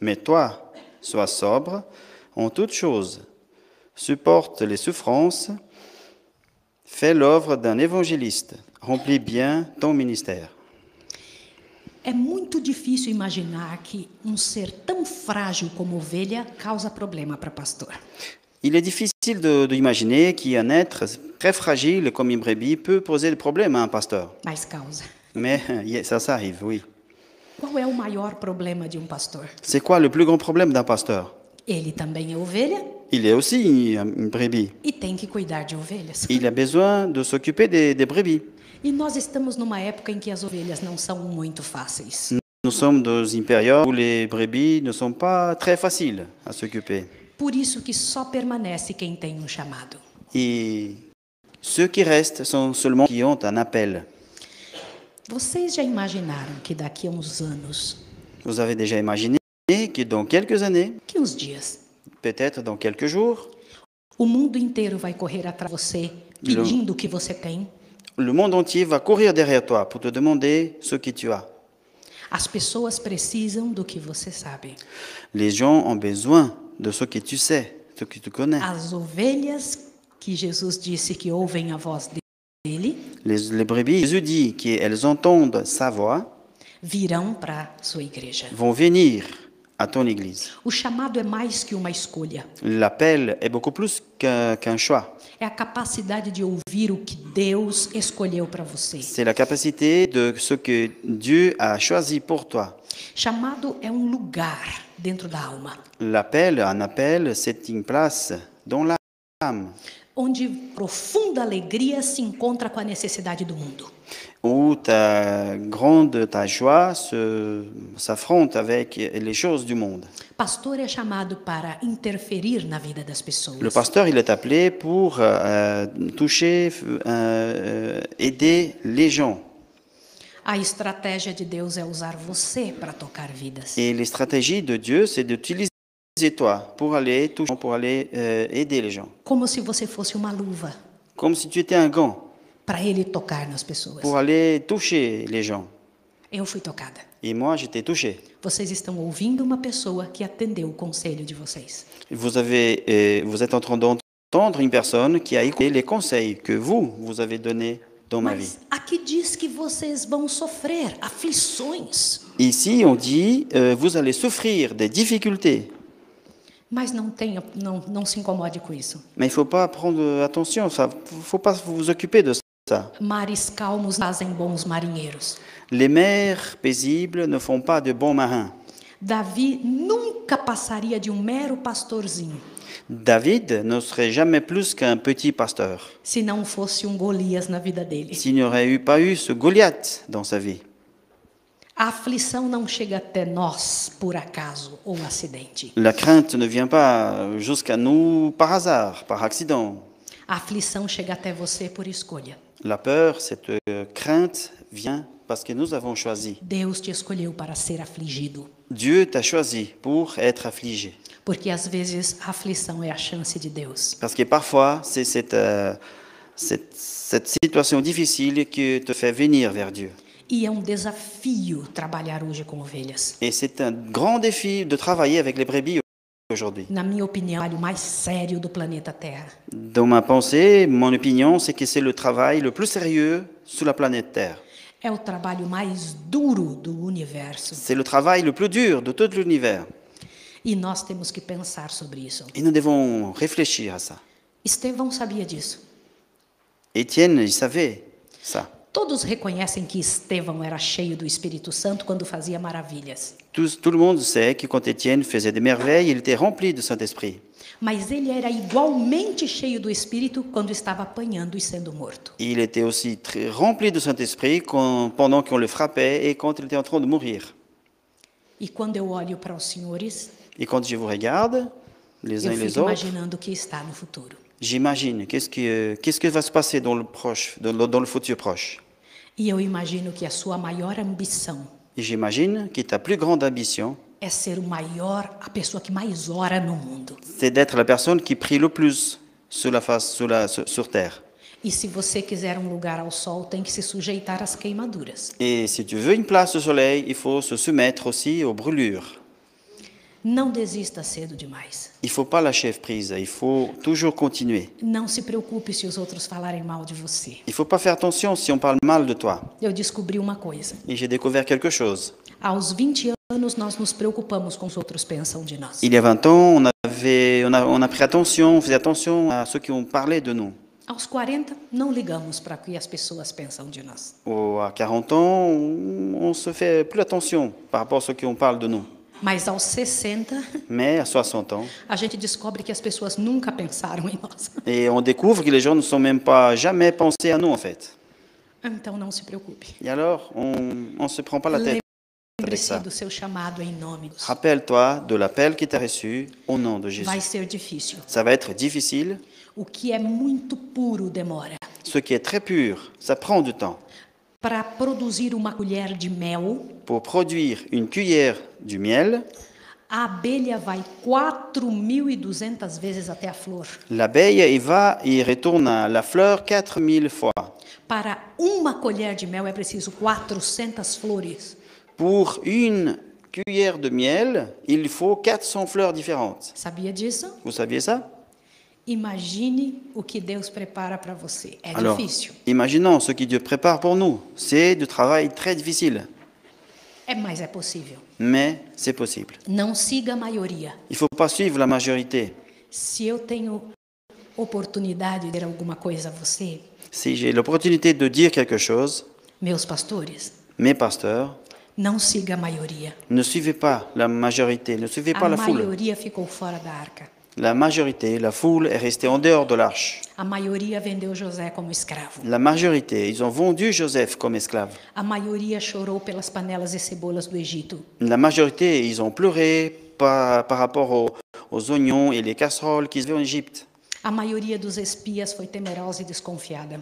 Mais toi, sois sobre en toutes choses, supporte les souffrances, fais l'œuvre d'un évangéliste, remplis bien ton ministère. É muito difícil imaginar que um ser tão frágil como ovelha causa problema para pastor. Il est difficile de- d'imaginer qu'un être très fragile comme une brebis peut poser des problèmes à un pasteur. Mas causa. Mais ça, ça arrive, oui. Qual é o maior problema de um pastor? C'est quoi le plus grand problème d'un pasteur? Ele também é ovelha? Il est aussi une brebis. e tem que cuidar de ovelhas. Il a besoin de s'occuper des, des brebis. E nós estamos numa época em que as ovelhas não são muito fáceis. Nous sommes dans une période où les brebis ne sont pas très faciles à s'occuper. Por isso que só permanece quem tem um chamado. Et ceux qui restent sont seulement qui ont un appel. Vocês já imaginaram que daqui a uns anos, Vous avez déjà imaginé que dans quelques années, que uns dias, peut-être dans quelques jours, o mundo inteiro vai correr atrás de você pedindo o que você tem? le monde entier va courir derrière toi pour te demander ce que tu as. As pessoas precisam do que você sabe. Les gens ont besoin de ce que tu sais, ce que tu connais. As ovelhas que Jesus disse que ouvem a voz dele Les, les brebis, Jésus dit qu'elles entendent sa voix, virão para sua igreja. vont venir à ton église. O chamado é mais que uma escolha. L'appel est beaucoup plus qu'un qu'un choix. É a capacidade de ouvir o que Deus escolheu para você. C'est la capacité de ce que Dieu a choisi pour toi. Chamado é um lugar dentro da alma, L'appel, un appel, c'est une place dans l'âme onde profunda alegria se encontra com a necessidade do mundo. Où ta grande, ta joie s'affronte avec les choses du monde. Pastor é chamado para interferir na vida das pessoas. Le pasteur, il est appelé pour euh, toucher, euh, euh, aider les gens. A estratégia de Deus é usar você para tocar vidas. Et les stratégies de Dieu, c'est d'utiliser toi pour aller toucher, pour aller euh, aider les gens. Como se você fosse uma luva Comme si tu étais un gant para ele tocar nas pessoas. pour aller toucher les gens. Eu fui tocada. Et moi, j'étais touché. Vocês estão ouvindo uma pessoa que atendeu o conselho de vocês. Vous, avez, euh, vous êtes en train d'entendre une personne qui a écouté les conseils que vous, vous avez donnés dans ma vie. Aqui diz que vocês vão sofrer aflições. Ici, on dit, euh, vous allez souffrir des difficultés. Mas não tenha, não, não se incomode com isso. Mais il faut pas prendre attention, ne faut pas vous occuper de ça. Mares calmos fazem bons marinheiros. Les mers paisibles ne font pas de bons marins. Davi nunca passaria de um mero pastorzinho David ne serait jamais plus qu'un petit pasteur se não fosse um Golias na vida dele. s'il n'y aurait eu, pas eu ce Goliath dans sa vie. A aflição não chega até nós por acaso ou acidente. La crainte ne vient pas jusqu'à nous par hasard, par accident. A aflição chega até você por escolha. La peur, cette euh, crainte vient parce que nous avons choisi. Deus te escolheu para ser afligido, Dieu t'a choisi pour être affligé. porque às vezes a aflição é a chance de Deus. Parce que parfois, c'est cette, euh, cette, cette situation difficile qui te fait venir vers Dieu. E é um desafio trabalhar hoje com ovelhas. Et c'est un grand défi de travailler avec les brebis aujourd'hui. Na minha opinião, é o mais sério do planeta Terra. Dans ma pensée, mon opinion, c'est que c'est le travail le plus sérieux sur la planète Terre. É o trabalho mais duro do universo. C'est le travail le plus dur de tout l'univers. E nós temos que pensar sobre isso. Et nous devons réfléchir à ça. Estevão sabia disso. Étienne, il savait ça. Todos reconhecem que Estevão era cheio do Espírito Santo quando fazia maravilhas. Tout, tout le monde sait que quand Étienne faisait des merveilles, il était rempli de Saint-Esprit. Mas ele era igualmente cheio do Espírito quando estava apanhando e sendo morto. Il était aussi très rempli de Saint-Esprit quand- pendant qu'on le frappait et quand il était en train de mourir. E quando eu olho para os senhores, Et quand je vous regarde, les uns eu et les fico autres, imaginando o que está no futuro. J'imagine qu'est-ce que, qu'est-ce que va se passer dans le, proche, dans le- dans le futur proche? E eu imagino que a sua maior ambição Et j'imagine que ta plus grande ambition, é ser o maior, a pessoa que mais ora no mundo. c'est d'être la personne qui prie le plus sur la face, sur, la, sur, sur terre. E se você quiser um lugar ao sol, tem que se sujeitar às queimaduras. Et si tu veux une place au soleil, il faut se soumettre aussi aux brûlures. Não desista cedo demais. Il faut pas lâcher prise, il faut toujours continuer. Não se preocupe se os outros falarem mal de você. Il faut pas faire attention si on parle mal de toi. Eu descobri uma coisa. Et j'ai découvert quelque chose. Aos 20 anos, nós nos preocupamos com os outros pensam de nós. Il y a 20 ans, on, avait, on, a, on a pris attention, on faisait attention à ceux qui ont parlé de nous. Aos 40, não ligamos para o que as pessoas pensam de nós. Ou à 40 ans, on, on se fait plus attention par rapport à ceux qui on parle de nous. Mas aos 60, Mais à 60 ans, a gente descobre que as pessoas nunca pensaram em nós. et on découvre que les gens ne sont même pas jamais pensés à nous en fait. Então não se preocupe. Et alors, on ne se prend pas la tête avec Lembre-se ça. do seu chamado em nome do Senhor. Rappelle-toi de l'appel qui t'a reçu au nom de Jésus. Vai ser difícil. Ça va être difficile. O que é muito puro demora. Ce qui est très pur, ça prend du temps. Para produzir uma colher de mel, Pour produire une cuillère du miel, a abelha vai 4.200 vezes até a flor. l'abeille il va, il retourne à la fleur 4000 fois. Para uma colher de mel é preciso 400 flores. Pour une cuillère de miel, il faut 400 fleurs différentes. Sabia disso? Vous saviez ça Imagine o que Deus prepara para você. É Alors, difícil. imaginons ce que Dieu prépare pour nous. C'est du travail très difficile, É, mas é possível. mais c'est possible. Não siga a maioria. Il ne faut pas suivre la majorité. Se eu tenho oportunidade de dizer alguma coisa a você, Si j'ai l'opportunité de dire quelque chose, meus pastores, mes pasteurs, não siga a maioria. ne suivez pas la majorité, ne suivez pas la foule. maioria ficou fora da arca. La majorité, la foule est restée en dehors de l'arche. A maioria vendeu José como escravo. La majorité, ils ont vendu Joseph comme esclave. A maioria chorou pelas panelas e cebolas do Egito. La majorité, ils ont pleuré par, par rapport aux, aux oignons et les casseroles qu'ils avaient en Égypte. A maioria dos espias foi temerosa e desconfiada.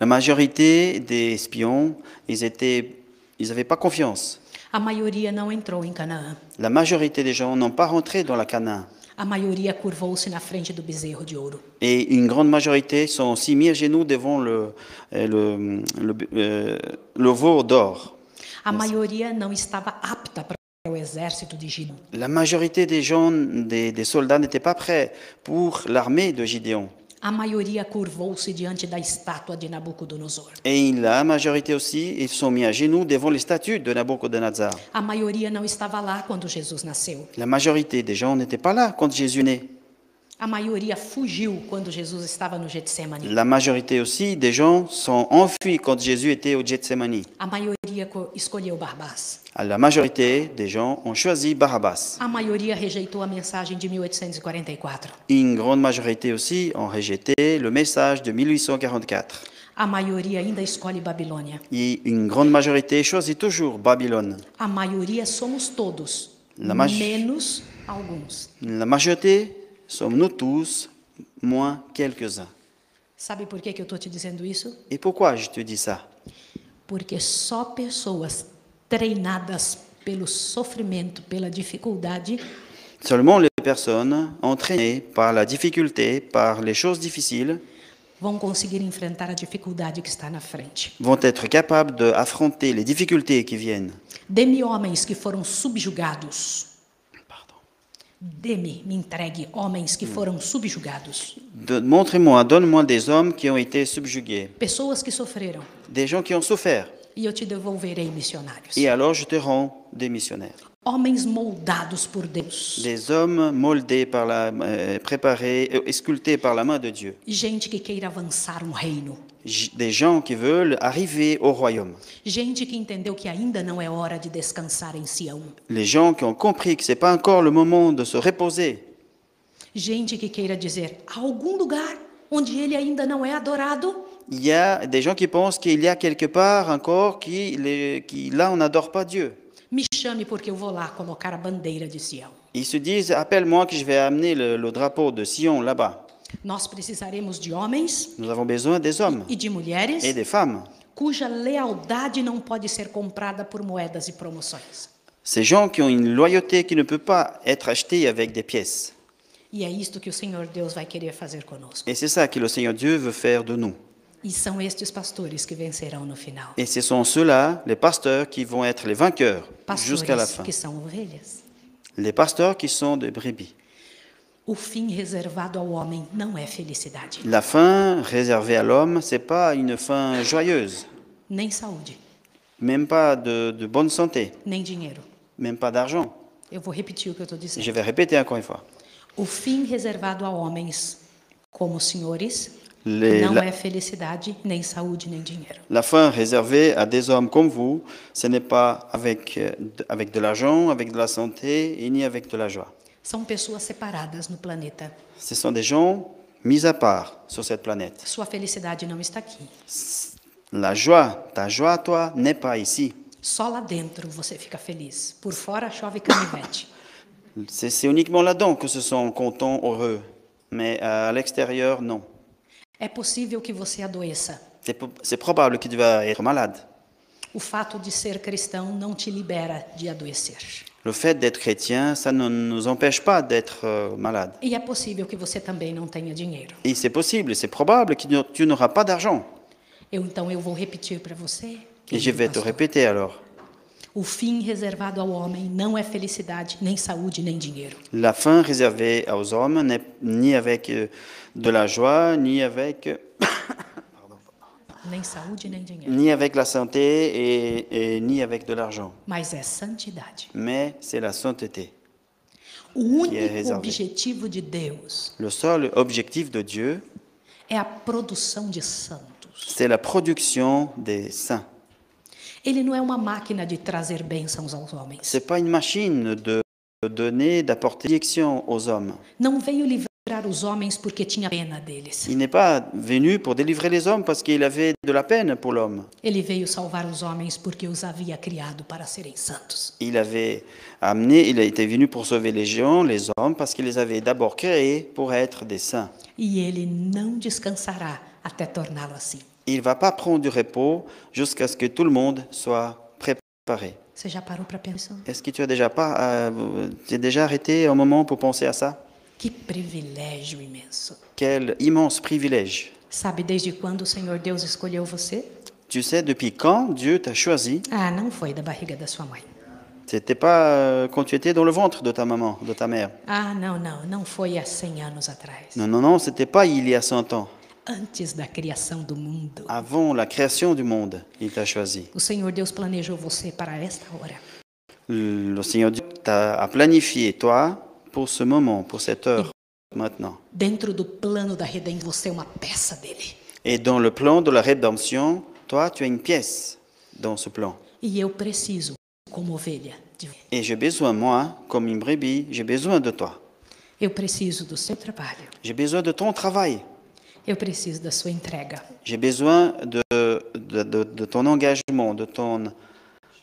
La majorité des espions, ils étaient, ils n'avaient pas confiance. A maioria não entrou em Canaã. La majorité des gens n'ont pas rentré dans la Canaan. A maioria curvou-se na frente do bezerro de ouro. Et une grande majorité sont aussi mis à genoux devant le, euh, le, le, euh, le veau d'or. A maioria não estava apta para o exército de Gideon. La majorité des gens, des, des soldats n'étaient pas prêts pour l'armée de Gideon. A maioria curvou-se diante da estátua de Nabucodonosor. Et la majorité aussi, ils sont mis à genoux devant les statues de Nabucodonosor. A maioria não estava lá quando Jesus nasceu. La majorité des gens n'étaient pas là quand Jésus naît. A maioria fugiu quando Jesus estava no Getsemane. La majorité aussi des gens sont enfuis quand Jésus était au Gethsemane. A maioria co- escolheu Barrabás. La majorité des gens ont choisi Barabbas. A maioria rejeitou a mensagem de 1844. Une grande majorité aussi ont rejeté le message de 1844. A maioria ainda escolhe Babilônia. Et une grande majorité choisit toujours Babylone. A maioria somos todos, La menos alguns. La majorité sommes nous tous, moins quelques-uns? Sabe por que, que eu estou te dizendo isso? Et pourquoi je te dis ça? Porque só pessoas treinadas pelo sofrimento, pela dificuldade, Seulement les personnes entraînées par la difficulté, par les choses difficiles, vão conseguir enfrentar a dificuldade que está na frente. vont être capables d'affronter les difficultés qui viennent. Dê-me homens que foram subjugados. Dê-me, me entregue homens que foram subjugados. Montrez-moi, donne-moi des hommes qui ont été subjugués, Pessoas que sofreram. des gens qui ont souffert, E eu te devolverei missionários. et alors je te rends des missionnaires. Homens moldados por Deus. Des hommes moldés par la, euh, préparés, euh, sculptés par la main de Dieu. Gente que queira avançar um reino. Des gens qui veulent arriver au royaume. Gente que entendeu que ainda não é hora de descansar em Sião. Les gens qui ont compris que ce n'est pas encore le moment de se reposer. Gente que queira dizer, há algum lugar onde ele ainda não é adorado? Il y a des gens qui pensent qu'il y a quelque part encore qui, les- qui là, on n'adore pas Dieu. Me chame porque eu vou lá colocar a bandeira de Sião. Ils se disent, appelle-moi que je vais amener le, le drapeau de Sion là-bas. Nós precisaremos de homens Nous avons besoin des hommes e de mulheres et des femmes. cuja lealdade não pode ser comprada por moedas e promoções. Ces gens qui ont une loyauté qui ne peut pas être achetée avec des pièces. E é isto que o Senhor Deus vai querer fazer conosco. Et c'est ça que le Seigneur Dieu veut faire de nous. E são estes pastores que vencerão no final. Et ce sont ceux-là, les pasteurs, qui vont être les vainqueurs jusqu'à la Pastores fin. que são ovelhas. Les pasteurs qui sont des brebis. O fim reservado ao homem não é felicidade, La fin réservée à l'homme, c'est pas une fin joyeuse, nem saúde, même pas de, de bonne santé, nem dinheiro. même pas d'argent. Eu vou repetir o que eu estou dizendo. Je vais répéter encore une fois. O fim reservado a homens como senhores Les- não la, é felicidade, nem saúde, nem dinheiro. la fin réservée à des hommes comme vous, ce n'est pas avec, euh, avec de l'argent, avec de la santé, et ni avec de la joie. São pessoas separadas no planeta. Ce sont des gens mis à part sur cette planète. Sua felicidade não está aqui. La joie, ta joie, toi, n'est pas ici. Só lá dentro você fica feliz. Por fora chove canivete. C'est uniquement là-dedans que se sont contents, heureux. Mais à l'extérieur, non. É possível que você adoeça. C'est probable que tu vas être malade. O fato de ser cristão não te libera de adoecer. Le fait d'être chrétien, ça ne nous empêche pas d'être euh, malade. E é possível que você também não tenha dinheiro. Et c'est possible, c'est probable que tu- n'auras pas d'argent. Eu então eu vou repetir para você. Et je vais te répéter alors. O fim reservado ao homem não é felicidade, nem saúde, nem dinheiro. La fin réservée aux hommes n'est ni avec euh, de la joie, ni avec, Nem saúde, nem dinheiro. ni avec la santé, et, et ni avec de l'argent. Mas é santidade. Mais c'est la sainteté. O Que é único reservé. objetivo de Deus Le seul objectif de Dieu, é a produção de santos. c'est la production des saints. Ele não é uma máquina de trazer bênçãos aos homens. C'est pas une machine de donner, d'apporter direction aux hommes. Não veio livrar Il n'est pas venu pour délivrer les hommes parce qu'il avait de la peine pour l'homme. Il avait amené, il été venu pour sauver les gens, les hommes, parce qu'il les avait d'abord créés pour être des saints. E assim. Il ne va pas prendre du repos jusqu'à ce que tout le monde soit préparé. Est-ce que tu as déjà pas, euh, as déjà arrêté un moment pour penser à ça? Que privilégio imenso. Quel immense privilège. Sabe desde quando o Senhor Deus escolheu você? Tu sais depuis quand Dieu t'a choisi? Ah, não foi da barriga da sua mãe. C'était pas euh, quand tu étais dans le ventre de ta maman, de ta mère. Ah, não, não, não foi há 100 anos atrás. Non, non, non, c'était pas il y a 100 ans. Antes da criação do mundo. Avant la création du monde, il t'a choisi. O Senhor Deus planejou você para esta hora. Le Seigneur Dieu t'a a planifié, toi, pour ce moment, pour cette heure, maintenant. Dentro do plano da redenção, você é uma peça dele. Et dans le plan de la rédemption, toi, tu as une pièce dans ce plan. E eu preciso, como ovelha, de Et j'ai besoin, moi, comme une brebis, j'ai besoin de toi. Eu preciso do seu trabalho. J'ai besoin de ton travail. Eu preciso da sua entrega. J'ai besoin de, de, de- de ton engagement, de ton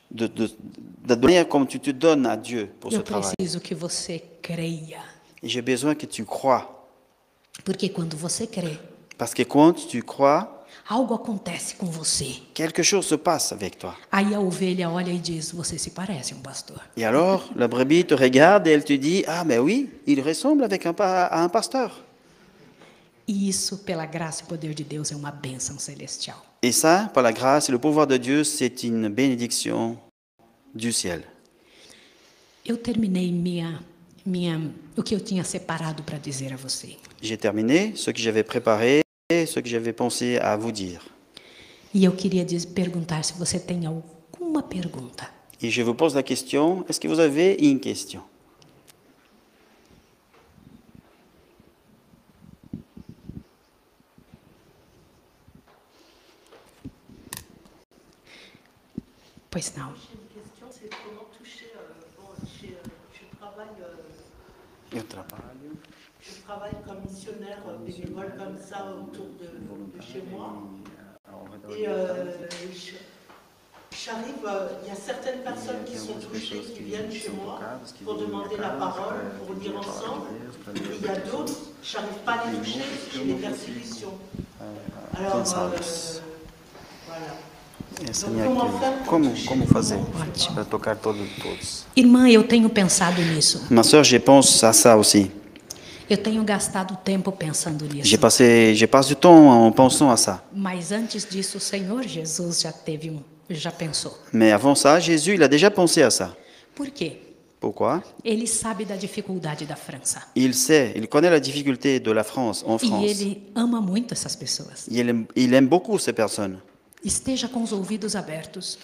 de, de, la manière comme tu te donnes à Dieu pour ce Eu travail. preciso que você creia. Et j'ai besoin que tu crois. Porque quando você crê, Parce que quand tu crois, algo acontece com você. quelque chose se passe avec toi. Aí a ovelha olha e diz: Você se parece um pastor. Et alors, la brebis te regarde et elle te dit, ah mais oui, il ressemble avec un, pa- à un pasteur. E isso, pela graça e poder de Deus, é uma bênção celestial. Et ça, par la grâce et le pouvoir de Dieu, c'est une bénédiction du ciel. Eu terminei minha, minha, o que eu tinha separado para dizer a você. J'ai terminé ce que j'avais préparé et ce que j'avais pensé à vous dire. E eu queria perguntar se você tem alguma pergunta. Et je vous pose la question, est-ce que vous avez une question Pois não. question, c'est comment toucher. euh, bon, chez, euh, je travaille. euh, je travaille comme missionnaire euh, bénévole comme ça autour de, de chez moi. Et euh, j'arrive, euh, il y a certaines personnes qui sont touchées, qui viennent chez moi pour demander la parole, pour lire ensemble. Et il y a d'autres, je n'arrive pas à les toucher, j'ai des persécutions. Alors, euh, voilà. Essa Donc, minha pour Como, como fazer para tocar todos, todos? Irmã, eu tenho pensado nisso. Ma soeur, je pense à ça aussi. Eu tenho gastado tempo pensando J'ai nisso. passé, je passe du temps en pensant à ça. Mas antes disso, o Senhor Jesus já teve um, já pensou. Mais avant ça, Jésus, il a déjà pensé à ça. Por quê? Pourquoi Ele sabe da dificuldade da França. Il sait, il connaît la difficulté de la France en E France. ele ama muito essas pessoas. Il aime, il aime beaucoup ces personnes. Esteja com os ouvidos abertos.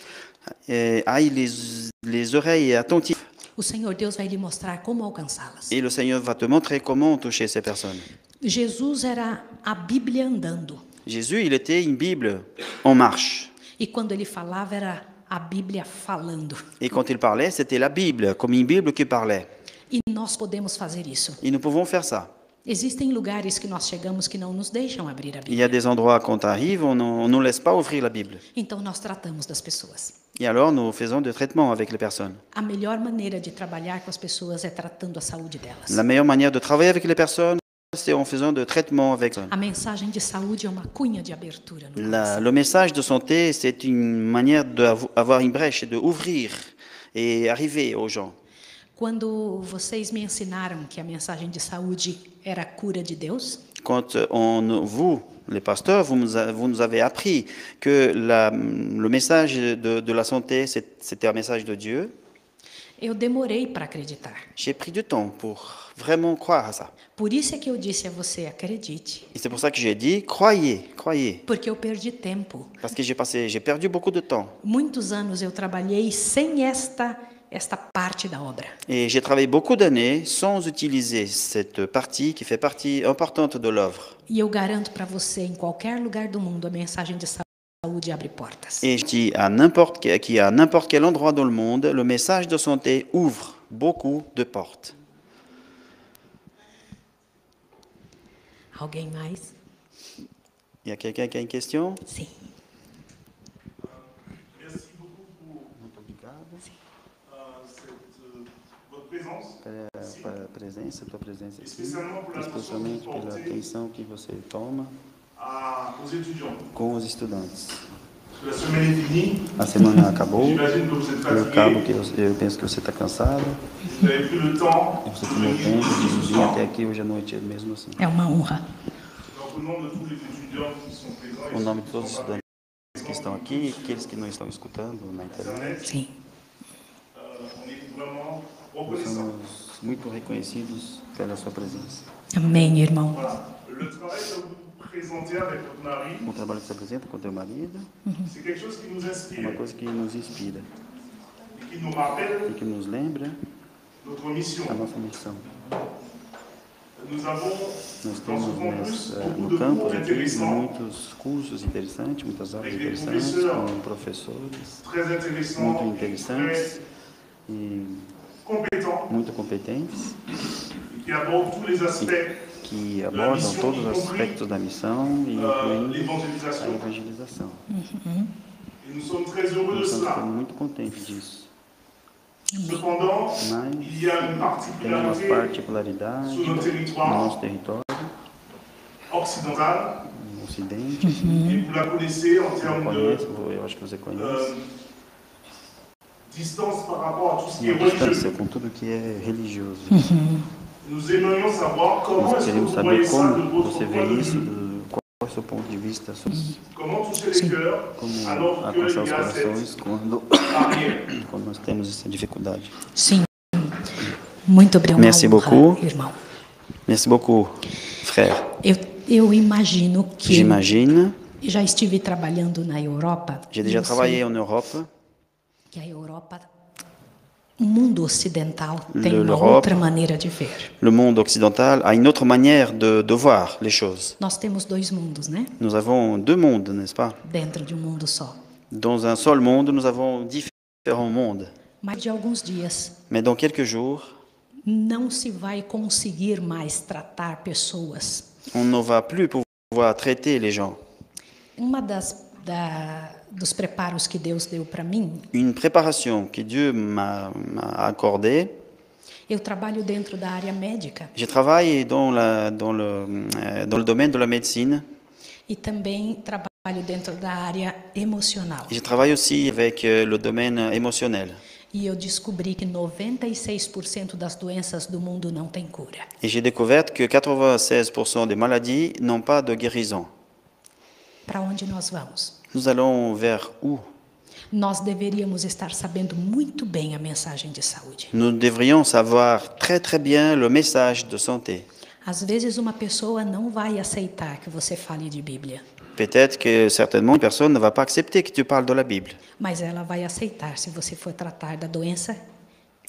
Et aille les, les oreilles attentives. O Senhor Deus vai lhe mostrar como alcançá-las. Et le Seigneur va te montrer comment toucher ces personnes. Jesus era a Bíblia andando. Jésus, il était une Bible en marche. E quando ele falava, era a Bíblia falando. Et quand il parlait, c'était la Bible, comme une Bible qui parlait. E nós podemos fazer isso. Et nous pouvons faire ça. Existem lugares que nós chegamos que não nos deixam abrir a Il y a des endroits, quand on arrive, on ne nous laisse pas ouvrir la Bible. Então nós tratamos das pessoas. Et alors, nous faisons des traitements avec les personnes. A melhor maneira de trabalhar com as pessoas é tratando a saúde delas. La meilleure manière de travailler avec les personnes, c'est en faisant des traitements avec elles. A mensagem de saúde é uma cunha de abertura. no La- le message de santé, c'est une manière d'avoir une brèche, de ouvrir et arriver aux gens. Quand on, vous, les pasteurs, vous nous, a- vous nous avez appris que la- le message de, de la santé, c'était un message de Dieu, eu demorei para acreditar. j'ai pris du temps pour vraiment croire à ça. Por isso é que eu disse a você, acredite, Et c'est pour ça que j'ai dit, croyez, croyez. porque eu perdi tempo. Parce que j'ai passé, j'ai perdu beaucoup de temps. Muitos anos eu trabalhei sem esta esta parte da obra. Et j'ai travaillé beaucoup d'années sans utiliser cette partie qui fait partie importante de l'œuvre. E eu garanto para você, em qualquer lugar do mundo, a mensagem de saúde abre portas. Et je dis à n'importe qui à n'importe quel endroit dans le monde, le message de santé ouvre beaucoup de portes. Alguém mais? Il y a quelqu'un qui a une question? Sim. pela a presença, a tua presença aqui, especialmente pela atenção que você toma com os estudantes. A semana acabou. Eu, acabo que eu, eu penso que você está cansado. Você tomou tempo de vir até aqui hoje à noite, é mesmo assim. É uma honra. O nome de todos os estudantes que estão aqui, aqueles que não estão escutando na internet. Sim somos muito reconhecidos pela sua presença. Amém, irmão. O trabalho que você apresenta com o teu marido uhum. é uma coisa que nos inspira e que nos lembra a nossa missão. Nós temos eh, no campo aqui muitos cursos interessantes, muitas aulas interessantes com professores muito interessantes. E muito competentes que, que abordam todos os aspectos da missão e a evangelização. Uhum. Nós estamos muito contentes disso. Mas tem uma particularidade no nosso território ocidental, no Ocidente, uhum. conhece, eu acho que você conhece distance par rapport à tout ce qui est a distância religieux. com tudo que é religioso. Nous aimerions savoir comment Nós est-ce que queremos vous saber voyez ça de como votre você point vê de isso, vue. do- qual é o seu ponto de vista, les cœurs como alcançar os a corações quando, quando nós temos essa dificuldade. Sim. Muito obrigado, Merci beaucoup. irmão. Merci beaucoup, frère. Eu, eu imagino que J'imagine, já estive trabalhando na Europa. j'ai e déjà eu sei travaillé en Europe. Que a Europa, Le- uma l'Europe. outra maneira de ver. Le monde occidental a une autre manière de, de voir les choses. Nós temos dois mundos, né? Nous avons deux mondes, n'est-ce pas? Dentro de um mundo só. Dans un seul monde, nous avons différents mondes. Mas de alguns dias Mais dans quelques jours, não se vai conseguir mais tratar pessoas. on ne va plus pouvoir traiter les gens. Uma das da, dos preparos que Deus deu para mim, Une préparation que Dieu m'a accordée, eu trabalho dentro da área médica j'ai travaillé dans, la, dans, le, euh, dans le domaine de la médecine. e também trabalho dentro da área emocional. Je travaille aussi avec euh, le domaine émotionnel. E eu descobri que 96% das doenças do mundo não têm cura. Et j'ai découvert que 96% des maladies n'ont pas de guérison. Para onde nós vamos? Nous allons vers où Nós deveríamos estar sabendo muito bem a mensagem de saúde. Nous devrions savoir très très bien le message de santé. Às vezes uma pessoa não vai aceitar que você fale de Bíblia, Peut-être que certainement une personne ne va pas accepter que tu parles de la Bible. mas ela vai aceitar se você for tratar da doença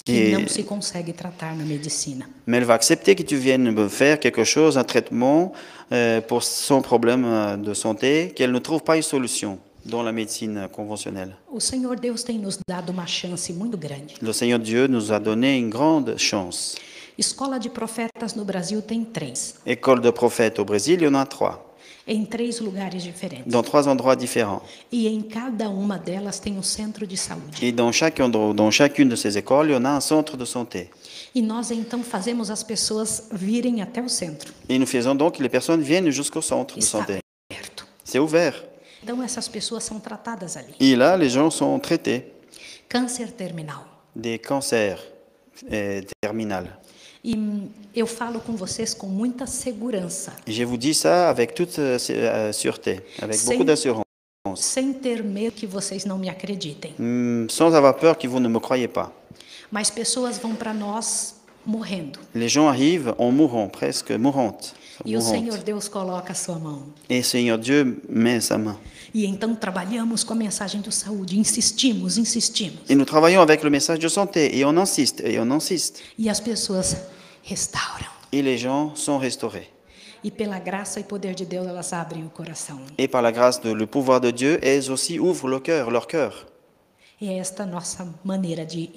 que não se consegue tratar na medicina. Mais elle va accepter que tu viennes me faire quelque chose, un traitement euh, pour son problème euh, de santé, qu'elle ne trouve pas une solution dans la médecine conventionnelle. O Senhor Deus tem nos dado uma chance muito grande. Le Seigneur Dieu nous a donné une grande chance. Escola de profetas no Brasil tem três, École de prophètes au Brésil, il y en a trois, em três lugares diferentes. dans trois endroits différents. E em cada uma delas tem um centro de saúde. Et dans, chaque endroit- dans chacune de ces écoles, il y en a un centre de santé. E nós então fazemos as pessoas virem até o centro. Et nous faisons donc que les personnes viennent jusqu'au centre de Está santé. aberto. C'est ouvert. Então essas pessoas são tratadas ali. Et là, les gens sont traités Câncer terminal. des cancers euh, terminaux. E eu falo com vocês com muita segurança, Et je vous dis ça avec toute euh, euh, sûreté, avec beaucoup d'assurance, sem ter medo que vocês não me acreditem. Hum, sans avoir peur que vous ne me croyez pas. Mas pessoas vão para nós morrendo. Les gens arrivent en mourant, presque mourantes. E o mourantes. Senhor Deus coloca a sua mão. Et Seigneur Dieu met sa main. E então trabalhamos com a mensagem de saúde, insistimos, insistimos. Et nous travaillons avec le message de santé, et on insiste, et on insiste. E as pessoas restauram. Et les gens sont restaurés. E pela graça e poder de Deus, elas abrem o coração. Et par la grâce de le pouvoir de Dieu, elles aussi ouvrent le cœur, leur cœur. E é esta nossa maneira de.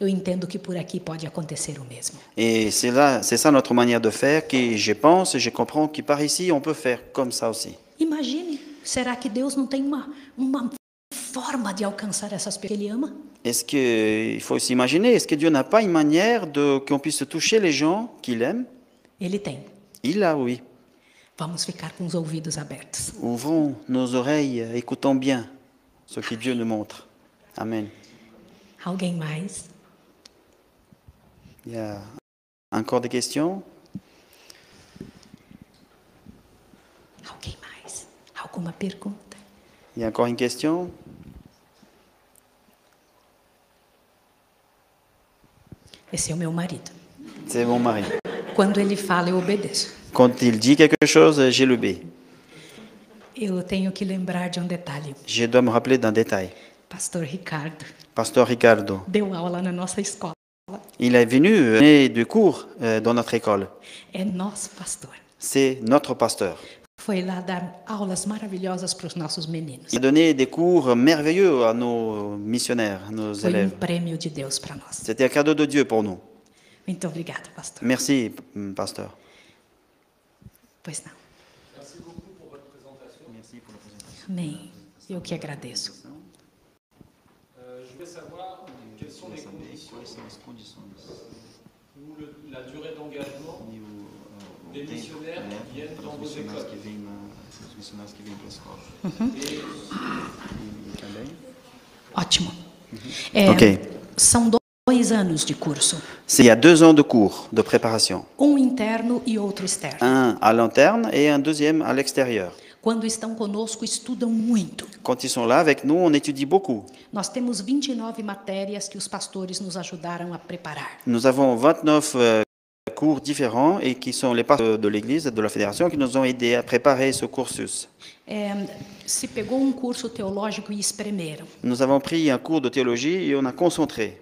Eu entendo que por aqui pode acontecer o mesmo. Et c'est là, c'est ça notre manière de faire, que je pense je comprends que par ici, on peut faire comme ça aussi. Imagine, será que Deus não tem uma, uma forma de alcançar essas pessoas que Ele ama? Est-ce que, il faut s'imaginer, est-ce que Dieu n'a pas une manière de, qu'on puisse toucher les gens qu'il aime? Ele tem. Il a, oui. Vamos ficar com os ouvidos abertos. Ouvrons nos oreilles, écoutons bien ce que Dieu nous montre. Amen. Alguém mais? Il y a encore des questions Alguém mais? Alguma pergunta? Il y a encore une question Esse é o meu marido. C'est mon mari. Quando ele fala, eu obedeço. Quand il dit quelque chose, j'ai le B. Eu tenho que lembrar de um detalhe. Je dois me rappeler d'un détail. Pastor Ricardo Pasteur Ricardo, deu aula na nossa escola. il est venu euh, donner du cours euh, dans notre école. É nosso pastor. C'est notre pasteur. Foi lá dar aulas maravilhosas para os nossos meninos. Il a donné des cours merveilleux à nos missionnaires, à nos Foi um élèves. prêmio de Deus para nós. C'était un cadeau de Dieu pour nous. Muito obrigada, pastor. Merci, p- pasteur. Pois não. Merci beaucoup pour votre présentation. Merci pour la présentation. Amém. Eu que agradeço. Euh, je voulais savoir quelles sont les conditions ou le- la durée d'engagement des missionnaires qui viennent dans vos écoles. Ótimo. É, Ok. São dois anos de curso, C'est- Il y a deux ans de cours de préparation. um interno e outro externo. Un à l'interne et un deuxième à l'extérieur. Quando estão conosco, estudam muito. Quand ils sont là avec nous, on étudie beaucoup. Nós temos 29 matérias que os pastores nos ajudaram a preparar. Nous avons 29 euh, différents et qui sont les pasteurs de l'Église, de la Fédération, qui nous ont aidés à préparer ce cursus. Pegou um e Nous avons pris un cours de théologie et on a concentré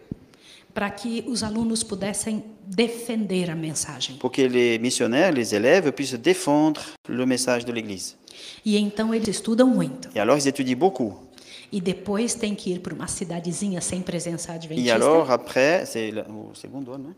para que os alunos pudessem defender a mensagem. pour que les missionnaires, les élèves puissent défendre le message de l'Église. E então eles estudam muito. Et alors ils étudient beaucoup. E depois tem que ir para uma cidadezinha sem presença Et adventista. alors après, c'est au second segundo ano.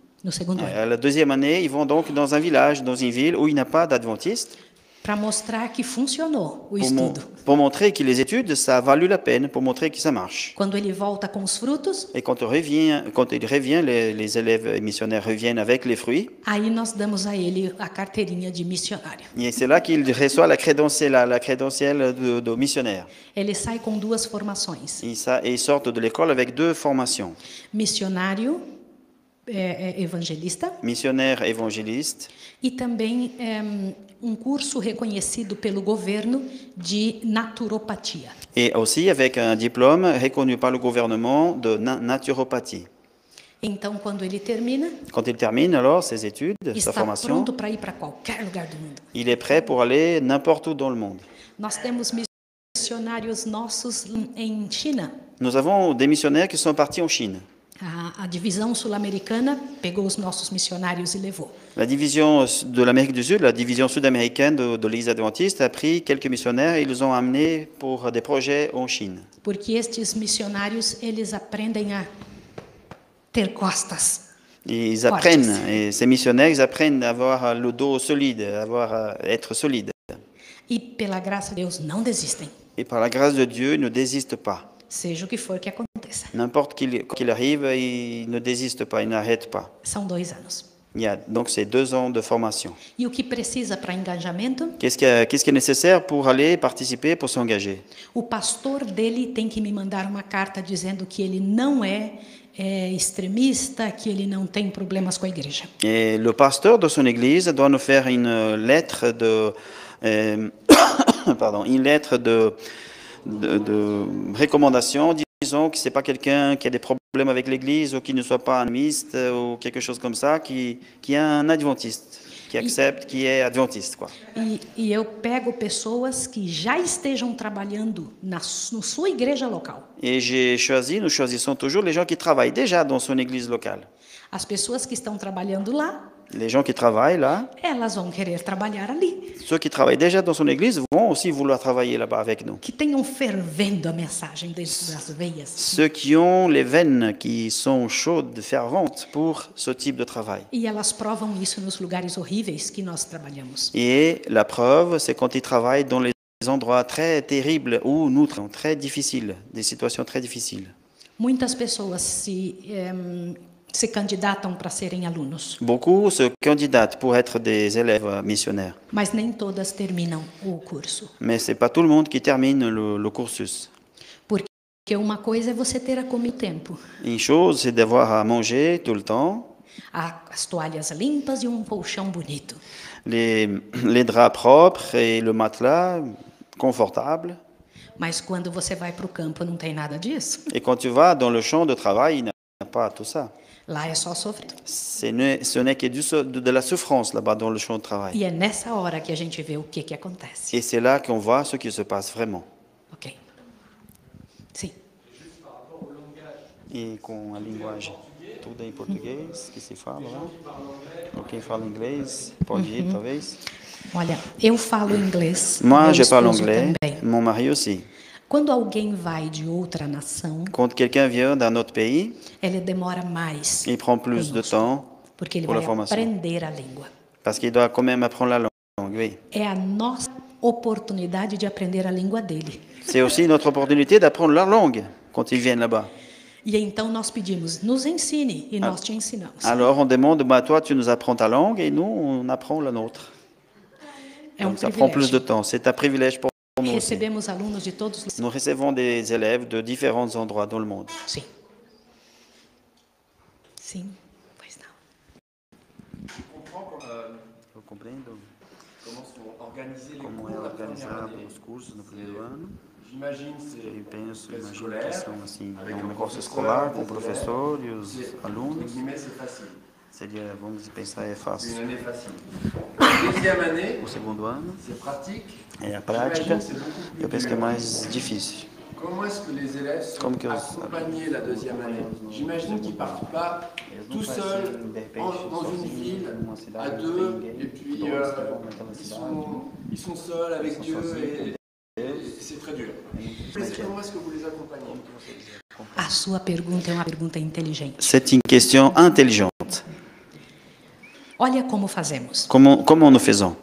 À la deuxième année, ils vont donc dans un village, dans une ville où il n'y a pas d'adventistes. para mostrar que funcionou o pour, mon- estudo. pour montrer que les études, ça a valu la peine, pour montrer que ça marche. Quando ele volta com os frutos, Et quand, on revient, quand il revient, les, les élèves missionnaires reviennent avec les fruits. aí nós damos a ele a carteirinha de missionário. Et c'est là qu'il reçoit la crédentielle, la, la crédentielle de, de missionnaire. Ele sai com duas formações: Et, ça, et ils sortent de l'école avec deux formations. missionário é, evangelista Missionnaire évangéliste e também um curso reconhecido pelo governo de naturopatia. et aussi avec un diplôme reconnu par le gouvernement de na- naturopathie. Então, quando ele termina, Quand il termine alors ses études, sa formation, pronto para ir para qualquer lugar do mundo. il est prêt pour aller n'importe où dans le monde. Nós temos missionários nossos em China. Nous avons des missionnaires qui sont partis en Chine. A, a divisão sul-americana pegou os nossos missionários e levou. La division de l'Amérique du Sud, la division sud-américaine de, de l'Église adventiste, a pris quelques missionnaires et ils les ont amenés pour des projets en Chine. Porque estes missionários, eles aprendem a ter costas. Et ils Fortes. apprennent, et ces missionnaires, ils apprennent à avoir le dos solide, à avoir, à être solide. E, pela graça de Deus, não desistem. Et par la grâce de Dieu, ils ne désistent pas. Seja o que for que aconteça. N'importe qu'il qu'il arrive, ils ne désistent pas, ils n'arrêtent pas. São dois anos. Il y a donc ces deux ans de formation. E o que precisa para engajamento? Qu'est-ce qui, est- qu'est-ce qui est nécessaire pour aller participer, pour s'engager O pastor dele tem que me mandar uma carta dizendo que ele não é, é extremista, que ele não tem problemas com a igreja. Et le pasteur de son église doit nous faire une lettre de, euh, pardon, une lettre de, de, de recommandation, disons que c'est pas quelqu'un qui a des problèmes avec l'église ou qui ne soit pas animiste ou quelque chose comme ça, qui, qui est un adventiste, qui accepte, qui est adventiste, quoi. E, e eu pego pessoas que já estejam trabalhando na su- sua igreja local. Et j'ai choisi, nous choisissons toujours les gens qui travaillent déjà dans son église locale. As pessoas que estão trabalhando lá, Les gens qui travaillent là, elas vão querer trabalhar ali. Ceux qui travaillent déjà dans son église vont aussi vouloir travailler là-bas avec nous. Que tenham fervendo a mensagem dentro das veias. Ceux qui ont les veines qui sont chaudes, ferventes pour ce type de travail. E elas provam isso nos lugares horríveis que nós trabalhamos. Et la preuve, c'est quand ils travaillent dans les endroits très terribles où nous travaillons, très difficiles, des situations très difficiles. Muitas pessoas se, em, se candidatam para serem alunos, Beaucoup se candidatent pour être des élèves missionnaires, mas nem todas terminam o curso. mais c'est pas tout le monde qui termine le, le cursus. Porque uma coisa é você ter a comer tempo, Une chose, c'est d'avoir à manger tout le temps, as toalhas limpas e um colchão bonito. les, les draps propres et le matelas confortable. Mas quando você vai para o campo não tem nada disso. Et quand tu vas dans le champ de travail, il n'y a pas tout ça. Lá é só. Ce n'est ce n'est que de, de la souffrance là-bas dans le champ de travail. E é nessa hora que a gente vê o que, que acontece. Et c'est là qu'on voit ce qui se passe vraiment. Ok. Sim. E com a linguagem, tudo é em português que se fala lá. Ou quem fala inglês, pode ir talvez. Olha, eu falo inglês. Moi, je parle anglais, também. mon mari aussi. Quando alguém vai de outra nação, Quand quelqu'un vient d'un autre pays, ele demora mais, il prend plus de temps porque ele pour la vai formation. aprender a língua. Parce qu'il doit quand même apprendre la langue, oui. É a nossa oportunidade de aprender a língua dele. C'est aussi notre opportunité d'apprendre leur langue quand ils viennent là-bas. E então nós pedimos, nos ensine, e nós te ensinamos. Alors on demande, bah, toi tu nous apprends ta langue et nous on apprend la nôtre. É um Donc ça prend plus de temps. C'est un privilège pour nous. Recebemos alunos de todos os Nous recevons des élèves de différents endroits dans le monde. Sim. Sim, pois não. comme, euh, Eu compreendo comment sont organisés les como cours é première organizado année. os cursos no primeiro ano. J'imagine c'est Eu penso, classe imagino que são assim, avec é um negócio escolar com o professor e os C'est- alunos. entre guillemets, c'est facile. Seria, vamos pensar, é C'est fácil. une année facile. La deuxième année, O segundo ano c'est pratique. é a prática. J'imagine c'est beaucoup plus Eu penso que é dur. mais difícil. Comment est-ce que les élèves sont Comme que- accompagnés la deuxième année? J'imagine qu'ils partent pas tout seuls en- dans une ville à deux et puis euh, ils, sont, ils sont seuls avec Dieu et, et c'est très dur. Mais c'est comment est-ce que vous les accompagnez? A sua pergunta é uma pergunta inteligente. C'est une question intelligente. Olha como fazemos. Comment, comment nous faisons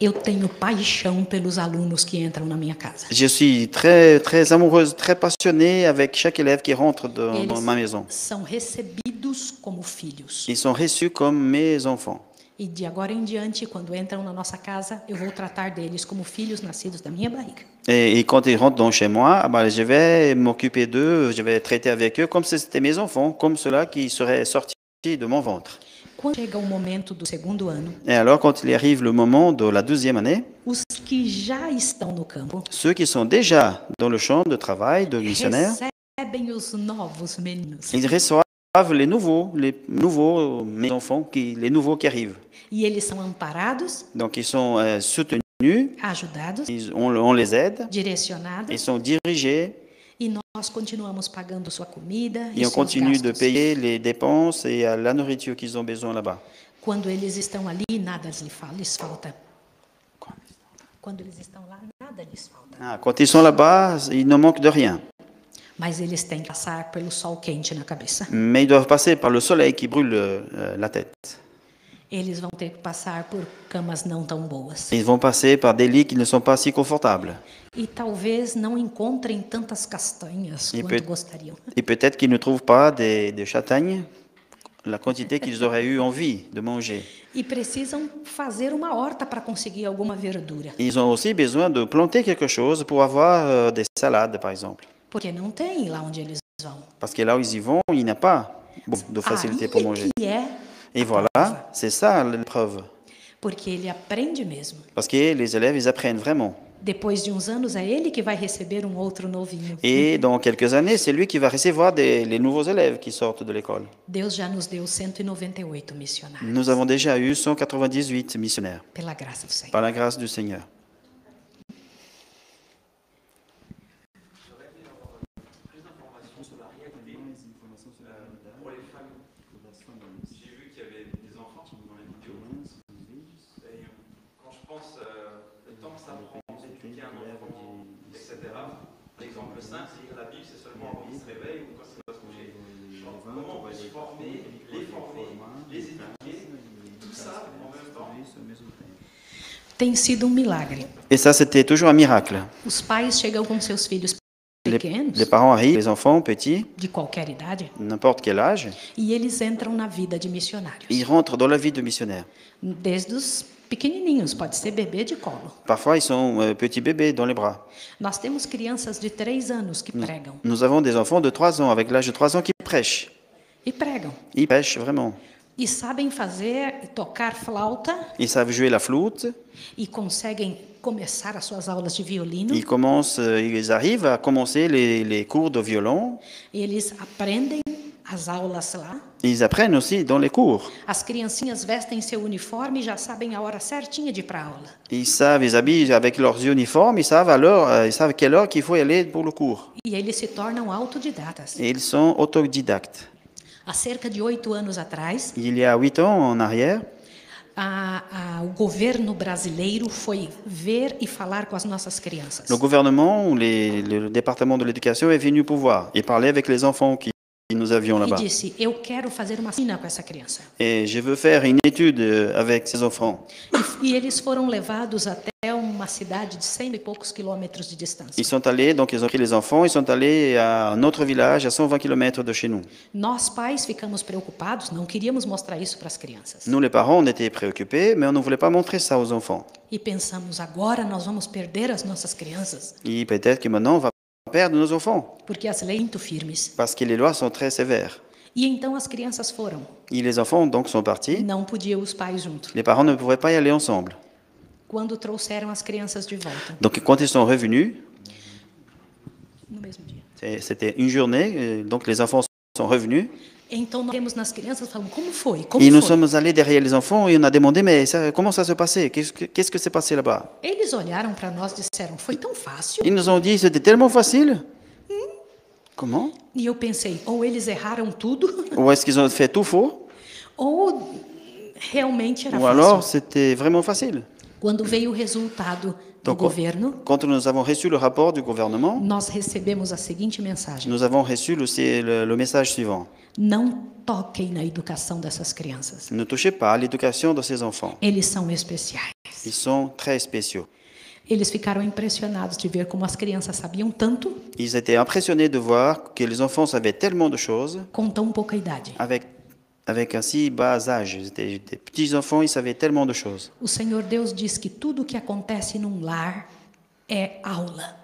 Eu tenho paixão pelos alunos que entram na minha casa. Je suis très, très amoureuse, très passionnée avec chaque élève qui rentre dans, Eles dans ma maison. são recebidos como filhos. Ils sont reçus comme mes enfants. E de agora em diante, quando entram na nossa casa, eu vou tratar deles como filhos nascidos da minha barriga. Et, et quand ils rentrent dans chez moi, ah bah, je vais m'occuper d'eux, je vais traiter avec eux comme si c'était mes enfants, comme ceux-là qui seraient sortis de mon ventre. Quando chega o momento do segundo ano, Et alors, quand il arrive le moment de la deuxième année, os que já estão no campo ceux qui sont déjà dans le champ de travail de missionnaire, recebem os novos meninos. ils reçoivent les nouveaux, les nouveaux, mes enfants, qui, les nouveaux qui arrivent. E eles são amparados, Donc, ils sont euh, soutenus, ajudados, ils- on, on les aide, direcionados, ils sont dirigés nós continuamos pagando sua comida et on continue de payer les dépenses et la nourriture qu'ils ont besoin là-bas. Quando eles estão ali, nada lhes fa- lhes falta. Quando eles estão lá, nada lhes falta. Ah, quand ils sont là-bas, ils ne manquent de rien. Mas eles têm que passar pelo sol quente na cabeça. Mais ils doivent passer par le soleil qui brûle euh, la tête. Eles vão ter que passar por camas não tão boas. Ils vont passer par des lits qui ne sont pas si confortables. E talvez não encontrem tantas castanhas E quanto gostariam. Et peut-être qu'ils ne trouvent pas des, des châtaignes, la quantité qu'ils auraient eu envie de manger. E precisam fazer uma horta para conseguir alguma verdura. Ils ont aussi besoin de planter quelque chose pour avoir euh, des salades, par exemple. Porque não tem lá onde eles vão. Parce que là où ils y vont, il n'y a pas de facilité pour manger. E é Et voilà, c'est ça l'épreuve. porque ele aprende mesmo. Parce que les élèves, ils apprennent vraiment. Depois de uns anos, é ele que vai receber um outro novinho. Et dans quelques années, c'est lui qui va recevoir des- les nouveaux élèves qui sortent de l'école. Deus já nos deu 198 missionários, Nous avons déjà eu 198 missionnaires, pela graça do Senhor. par la grâce du Seigneur. Simple, c'est lire la Bible, c'est seulement avant qu'il se réveille ou quand il va se coucher. Comment on peut se former, les former, les éduquer, tout ça en même temps Tem sido um milagre. Et ça, c'était toujours un miracle. Os pais chegam com seus filhos Les, pequenos, les parents arrivent, les enfants petits, de qualquer idade, n'importe quel âge, e eles entram na vida de missionário. ils rentrent dans la vie de missionnaire. Desde os pequenininhos, pode ser bebê de colo. Parfois, ils sont euh, petits bébés dans les bras. Nós temos crianças de três anos que pregam. nous avons des enfants de 3 ans, avec l'âge de 3 ans, qui prêchent. E pregam. Ils prêchent vraiment. E sabem fazer, tocar flauta Ils savent jouer la flûte. e conseguem começar as suas aulas de violino. Ils, commencent, euh, ils arrivent à commencer les, les cours de violon. Eles aprendem as aulas lá. Ils apprennent aussi dans les cours. As criancinhas vestem seu uniforme e já sabem a hora certinha de ir para a aula. Ils savent, ils habillent avec leurs uniformes, ils savent à l'heure, euh, ils savent quelle heure qu'il faut aller pour le cours. E eles se tornam autodidatas. Et ils sont autodidactes. Há cerca de oito anos atrás, Il y a huit ans en arrière, a, a, o governo brasileiro foi ver e falar com as nossas crianças. le gouvernement, ou les- le département de l'éducation est venu pour voir et parler avec les enfants qui, nous avions E là-bas. disse: Eu quero fazer uma cena com essa criança. Et je veux faire une étude euh, avec ces enfants. E, e eles foram levados até uma cidade de cento e poucos quilômetros de distância. Ils sont allés, donc ils ont pris les enfants, ils sont allés à un autre village à 120 km de chez nous. Nós, pais, ficamos preocupados, não queríamos mostrar isso para as crianças. Nous, les parents, on était préoccupés, mais on ne voulait pas montrer ça aux enfants. E pensamos: agora nós vamos perder as nossas crianças, Et peut-être que maintenant, on va perdre nos enfants, porque as leis muito firmes. parce que les lois sont très sévères. E então as crianças foram. Et les enfants, donc, sont partis. Não podiam os pais junto. Les parents ne pouvaient pas y aller ensemble. Quando trouxeram as crianças de volta, Donc, quand ils sont revenus, no mesmo dia. c'est- c'était une journée, donc les enfants sont revenus. Então nós temos nas crianças falando como foi, como nous foi. sommes allés derrière les enfants et on a demandé, mais ça- comment ça se passait Qu'est-ce que qu'est-ce que s'est passé là-bas Eles olharam para nós e disseram: foi tão fácil. Ils nous ont dit, c'était tellement facile. Comment E eu pensei: ou eles erraram tudo, Ou est-ce qu'ils ont fait tout faux ou realmente era Ou fácil. alors c'était vraiment facile. Quando veio o resultado do Donc, quand- nous avons reçu le rapport du gouvernement, nós recebemos a seguinte mensagem: nous avons reçu le, le- le message suivant. não toquem na educação dessas crianças. Ne touchez pas à l'éducation de ces enfants. Eles são especiais. Ils sont très spéciaux. Eles ficaram impressionados de ver como as crianças sabiam tanto Ils étaient impressionnés de voir que les enfants savaient tellement de choses com tão pouca idade. avec, avec un si bas âge. Des petits enfants, ils savaient tellement de choses. O Senhor Deus diz que tudo que acontece num lar é aula.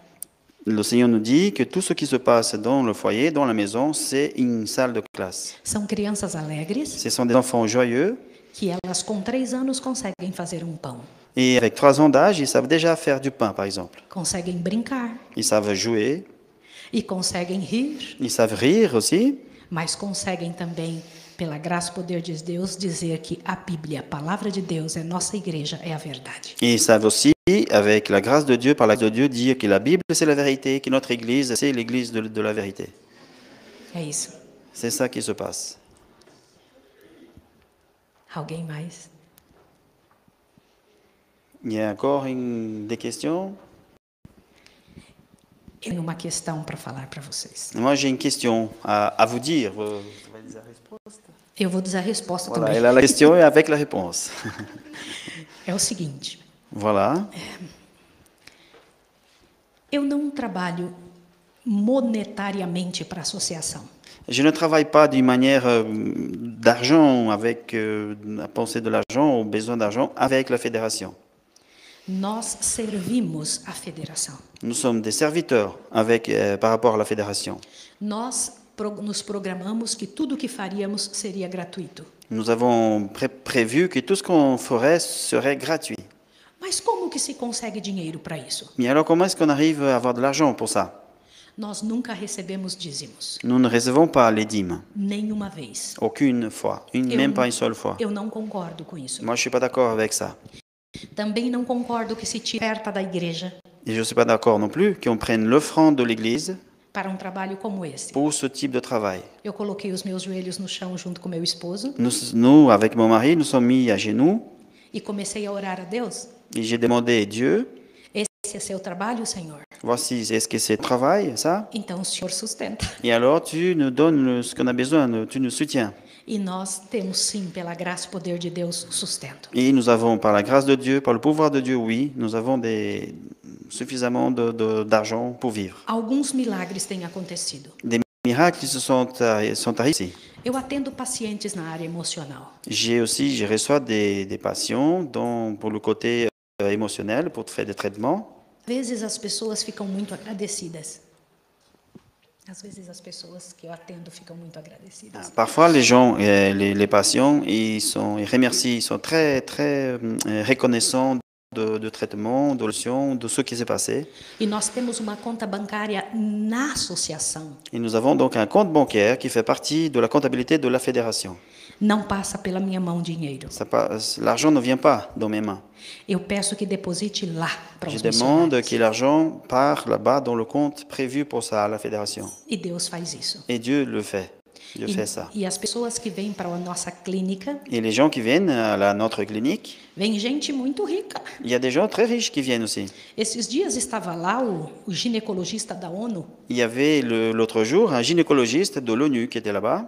Le Seigneur nous dit que tout ce qui se passe dans le foyer, dans la maison, c'est une salle de classe. São crianças alegres Ce sont des enfants joyeux que elas com três anos conseguem fazer um pão, et avec trois ans d'âge, ils savent déjà faire du pain, par exemple. conseguem brincar Ils savent jouer, e conseguem rir, ils savent rire aussi, mas conseguem também, pela graça e poder de Deus, dizer que a Bíblia, a palavra de Deus, é nossa igreja, é a verdade. ils savent aussi, avec la grâce de Dieu, par la grâce de Dieu, dire que la Bible, c'est la vérité, que notre Église, c'est l'Église de, de la vérité. É isso. C'est ça qui se passe. Alguém mais? Il y a encore une- des questions tenho uma questão para falar para vocês. Moi, j'ai une question à, à vous dire. Vous- dire la réponse Eu vou dizer a resposta Voilà, também. elle a et avec la réponse. É o seguinte: voilà. eu não trabalho monetariamente para a associação. Je ne travaille pas d'une manière euh, d'argent, avec euh, la pensée de l'argent, ou besoin d'argent, avec la fédération. Nós servimos a federação. Nous sommes des serviteurs avec, euh, par rapport à la fédération. Nós nos programamos que tudo o que faríamos seria gratuito. Nous avons pré- prévu que tout ce qu'on ferait serait gratuit. Mas como que se consegue dinheiro para isso? Mais alors, comment est-ce qu'on arrive à avoir de l'argent pour ça Nós nunca recebemos dízimos, Nous ne recevons pas les dîmes, nenhuma vez. aucune fois, une, Eu- même pas une seule fois. Eu não concordo com isso. Moi, je suis pas d'accord avec ça. Também não concordo que se tire perto da igreja Et je suis pas d'accord non plus qu'on prenne l'offrande de l'Église para um trabalho como esse. pour ce type de travail. Eu coloquei os meus joelhos no chão junto com meu esposo Nous, nous, avec mon mari, nous sommes mis à genoux e comecei a orar a Deus. et j'ai demandé à Dieu, Esse é seu trabalho, Senhor? voici, est-ce que c'est travail, ça Então o Senhor sustenta. Et alors, tu nous donnes ce qu'on a besoin, tu nous soutiens. E nós temos sim, pela graça e poder de Deus, sustento. Et nous avons, par la grâce de Dieu, par le pouvoir de Dieu, oui, nous avons des, suffisamment de- de- d'argent pour vivre. Alguns milagres têm acontecido. Des miracles se sont, arri- sont arrivés. Eu atendo pacientes na área emocional. J'ai aussi, je reçois des, des patients dont, pour le côté euh, émotionnel, pour faire des traitements. Às vezes as pessoas ficam muito agradecidas. Às vezes as pessoas que eu atendo ficam muito agradecidas. Parfois, les gens, euh, les, les patients, ils, sont, ils remercient, ils sont très, très euh, reconnaissants de, de traitement, de de ce qui s'est passé. E nós temos uma conta bancária na associação. Et nous avons donc un compte bancaire qui fait partie de la comptabilité de la fédération. Não passa pela minha mão dinheiro. Ça passe- L'argent ne vient pas dans mes mains. Eu peço que deposite lá para Je os demande missionários. que l'argent part là-bas dans le compte prévu pour ça à la fédération. E Deus faz isso. Et Dieu le fait. Dieu E, fait ça. e as pessoas que vêm para a nossa clínica, Et les gens qui viennent à la, notre clinique, vem gente muito rica. il y a des gens très riches qui viennent aussi. Esses dias estava lá o, o ginecologista da ONU Il y avait l'autre jour un gynécologiste de l'ONU qui était là-bas.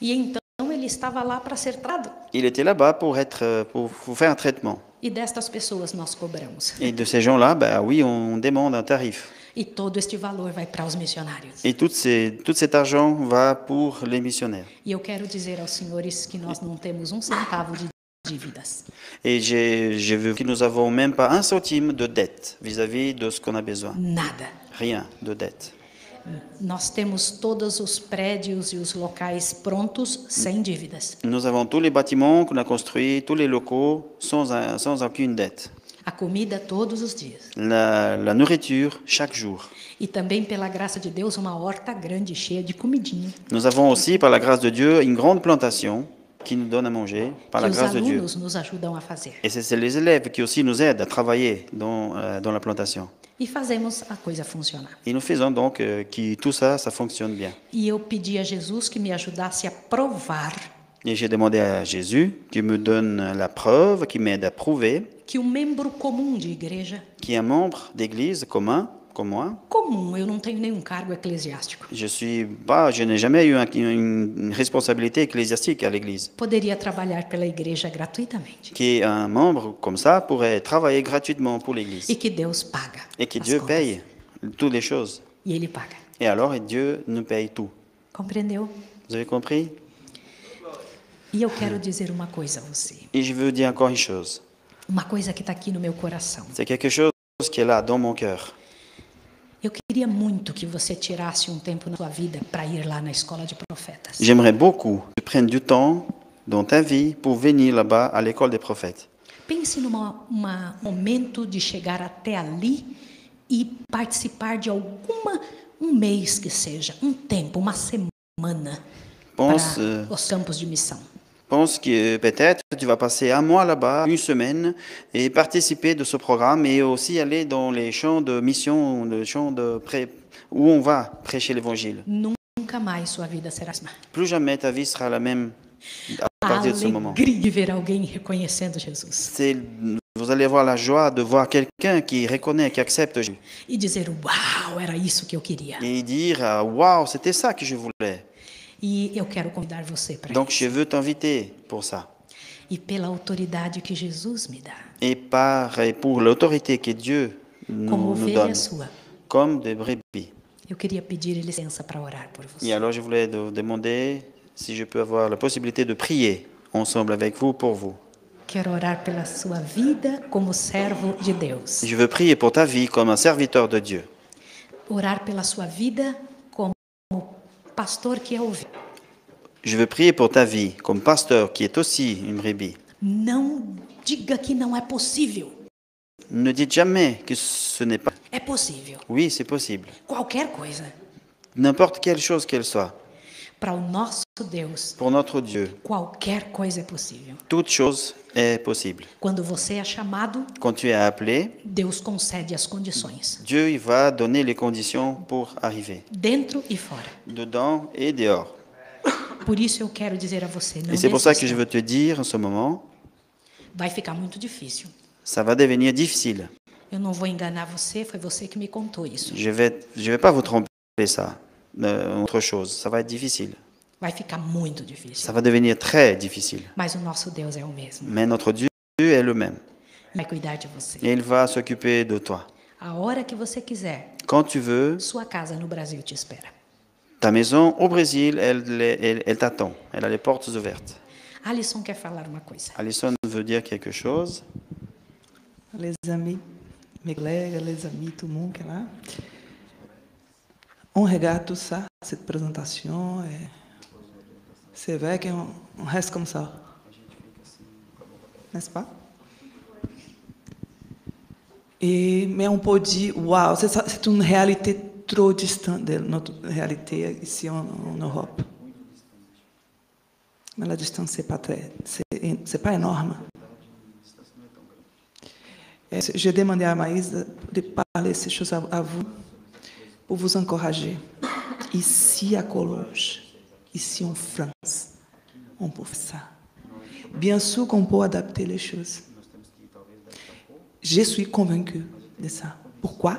e então ele estava lá para ser tratado. Il était là-bas pour, être, euh, pour, pour faire un traitement. E destas pessoas nós cobramos. Et de ces gens-là, ben oui, on demande un tarif. E todo este valor vai para os missionários. Et tout, ces, tout cet argent va pour les missionnaires. E eu quero dizer aos senhores que nós não temos um centavo de dívidas. Et j'ai j'ai vu que nous n'avons même pas un centime de dette vis-à-vis de ce qu'on a besoin. Nada. Rien de dette. Nós temos todos os prédios e os locais prontos sem dívidas. Nous avons tous les bâtiments qu'on a construits, tous les locaux, sans, un- sans aucune dette. A comida todos os dias. La, la nourriture chaque jour. E também, pela graça de Deus, uma horta grande, cheia de comidinha. Nous avons aussi, par la grâce de Dieu, une grande plantation qui nous donne à manger, par que la grâce de Dieu. alunos nos ajudam a fazer. Et c'est c'est les élèves qui aussi nous aident à travailler dans, euh, dans la plantation. E fazemos a coisa funcionar. Et nous faisons donc euh, que tout ça, ça fonctionne bien. E eu pedi a Jesus que me ajudasse a provar Et j'ai demandé à Jésus qui me donne la preuve, qui m'aide à prouver que um membro comum de igreja, qu'il y a un membre d'église commun, comme moi, comum, eu não tenho nenhum cargo eclesiástico, je suis pas, je n'ai jamais eu un- une, une responsabilité ecclésiastique à l'église. poderia trabalhar pela igreja gratuitamente Qui un membre comme ça pourrait travailler gratuitement pour l'église e que Deus paga et que Dieu paye toutes les choses. e Ele paga. Et alors Dieu nous paye tout. Compreendeu? Vous avez compris? E eu quero dizer uma coisa a você, Et je veux dire encore une chose. Uma coisa que está aqui no meu coração. C'est quelque chose qui est là dans mon cœur. Eu queria muito que você tirasse um tempo na sua vida para ir lá na escola de profetas. J'aimerais beaucoup que tu prennes du temps dans ta vie pour venir là-bas à l'école des prophètes. Pense num momento de chegar até ali e participar de alguma um mês que seja, um tempo, uma semana Pense, para euh, os campos de missão. Pense que peut-être tu vas passer un mois là-bas, une semaine, et participer de ce programme et aussi aller dans les champs de mission, les champs de pré- où on va prêcher l'évangile. Plus jamais ta vie sera la même à partir de ce moment. C'est, vous allez avoir la joie de voir quelqu'un qui reconnaît, qui accepte Jésus. e et dire ah, Waouh, c'était ça que je voulais. E eu quero convidar você para Donc je veux t'inviter pour ça. E pela autoridade que Jesus me dá, Et par et pour l'autorité que Dieu nous, como nous donne, sua, comme des brebis. eu queria pedir licença para orar por você. Et alors je voulais te demander si je peux avoir la possibilité de prier ensemble avec vous pour vous. Quero orar pela sua vida como servo de Deus. Je veux prier pour ta vie comme un serviteur de Dieu. Orar pela sua vida como pastor que é ovelha. Je veux prier pour ta vie comme pasteur qui est aussi une brebis. Não diga que não é possível. Ne dites jamais que ce n'est pas. É possível. Oui, c'est possible. Qualquer coisa. N'importe quelle chose qu'elle soit. Para o nosso Deus, Pour notre Dieu, qualquer coisa é possível. toute chose est possible. Quando você é chamado, Quand tu es appelé, Deus concede as condições, Dieu il va donner les conditions pour arriver, dentro e fora. dedans et dehors. Por isso eu quero dizer a você, não Et c'est pour ça que je desista. veux te dire en ce moment, Vai ficar muito difícil. ça va devenir difficile. Eu não vou enganar você, foi você que me contou isso. Je vais, je vais pas vous tromper ça, euh, autre chose. Ça va être difficile. Vai ficar muito difícil. Ça va devenir très difficile. Mas o nosso Deus é o mesmo. Mais notre Dieu est le même. Vai cuidar de você. Et il va s'occuper de toi. A hora que você quiser, Quand tu veux, sua casa no Brasil te espera. ta maison au Brésil, elle, elle, elle t'attend. Elle a les portes ouvertes. Alisson quer falar uma coisa. Alison veut dire quelque chose. les amis, mes collègues, les amis, tout le monde qui est là. On regarde tout ça, cette présentation, et c'est vrai qu'on on reste comme ça. N'est-ce pas? Et, mais on peut dire, waouh, c'est une réalité trop distante de notre réalité ici en, en Europe. Mais la distance, très, c'est c'est pas énorme. J'ai demandé à Maïs de, parler ces choses à, à vous pour vous encourager. Ici à Cologe, ici en France, on peut faire ça. Bien sûr qu'on peut adapter les choses. Je suis convaincue de ça. Pourquoi?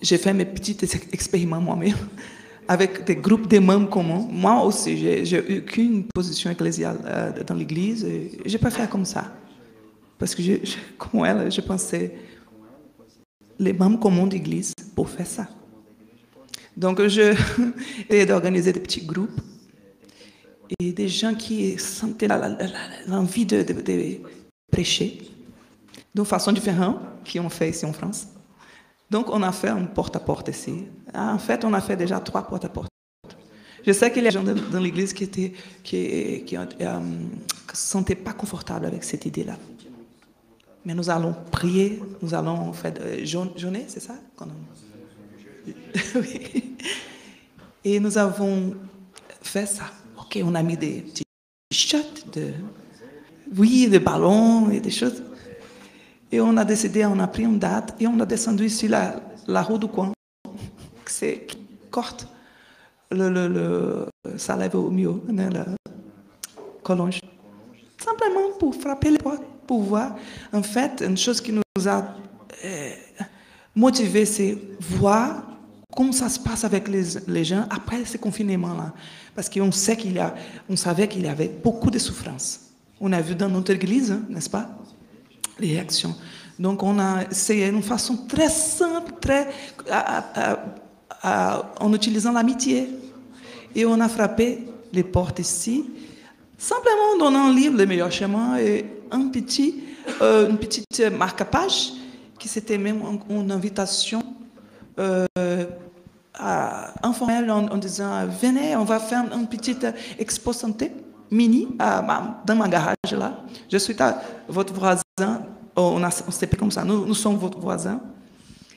J'ai fait mes petits ex- expériments moi-même avec des groupes de membres communs. Moi aussi, j'ai j'ai eu qu'une position ecclésiale euh, dans l'Église n'ai pas fait comme ça. Parce que, comme elle, je pensais les membres communs d'Église pour faire ça. Donc, je d'organiser des petits groupes et des gens qui sentaient l'envie de, de- de prêcher d'une façon différente qu'on fait ici en France. Donc, on a fait un porte-à-porte ici. En fait, on a fait déjà trois porte-à-porte. Je sais qu'il y a des gens dans, l'église qui qui, qui euh, qui se sentaient pas confortables avec cette idée-là. Mais nous allons prier, nous allons faire de jeûne- jeûner, c'est ça? Oui. Et nous avons fait ça. Ok, on a mis des petits shots de, oui, des ballons et des choses. Et on a décidé, on a pris une date et on a descendu ici la, la du coin, qui corte le, le, le, ça au mieux, la- Collonges. Simplement pour frapper les portes, pour voir. En fait, une chose qui nous a euh, motivés, c'est voir comment ça se passe avec les, gens après ce confinement-là. Parce qu'on sait qu'il y a, on savait qu'il y avait beaucoup de souffrances. On a vu dans notre église, hein, n'est-ce pas, les réactions. Donc, on a essayé d'une façon très simple, très, en utilisant l'amitié. Et on a frappé les portes ici, simplement en donnant un livre, Le meilleur chemin, et euh, une petite marque-page, qui c'était même un- une invitation euh, informelle en, disant Venez, on va faire une petite expo santé mini dans ma garage là. Je suis à votre voisin, on, a, on comme ça, nous, sommes votre voisin.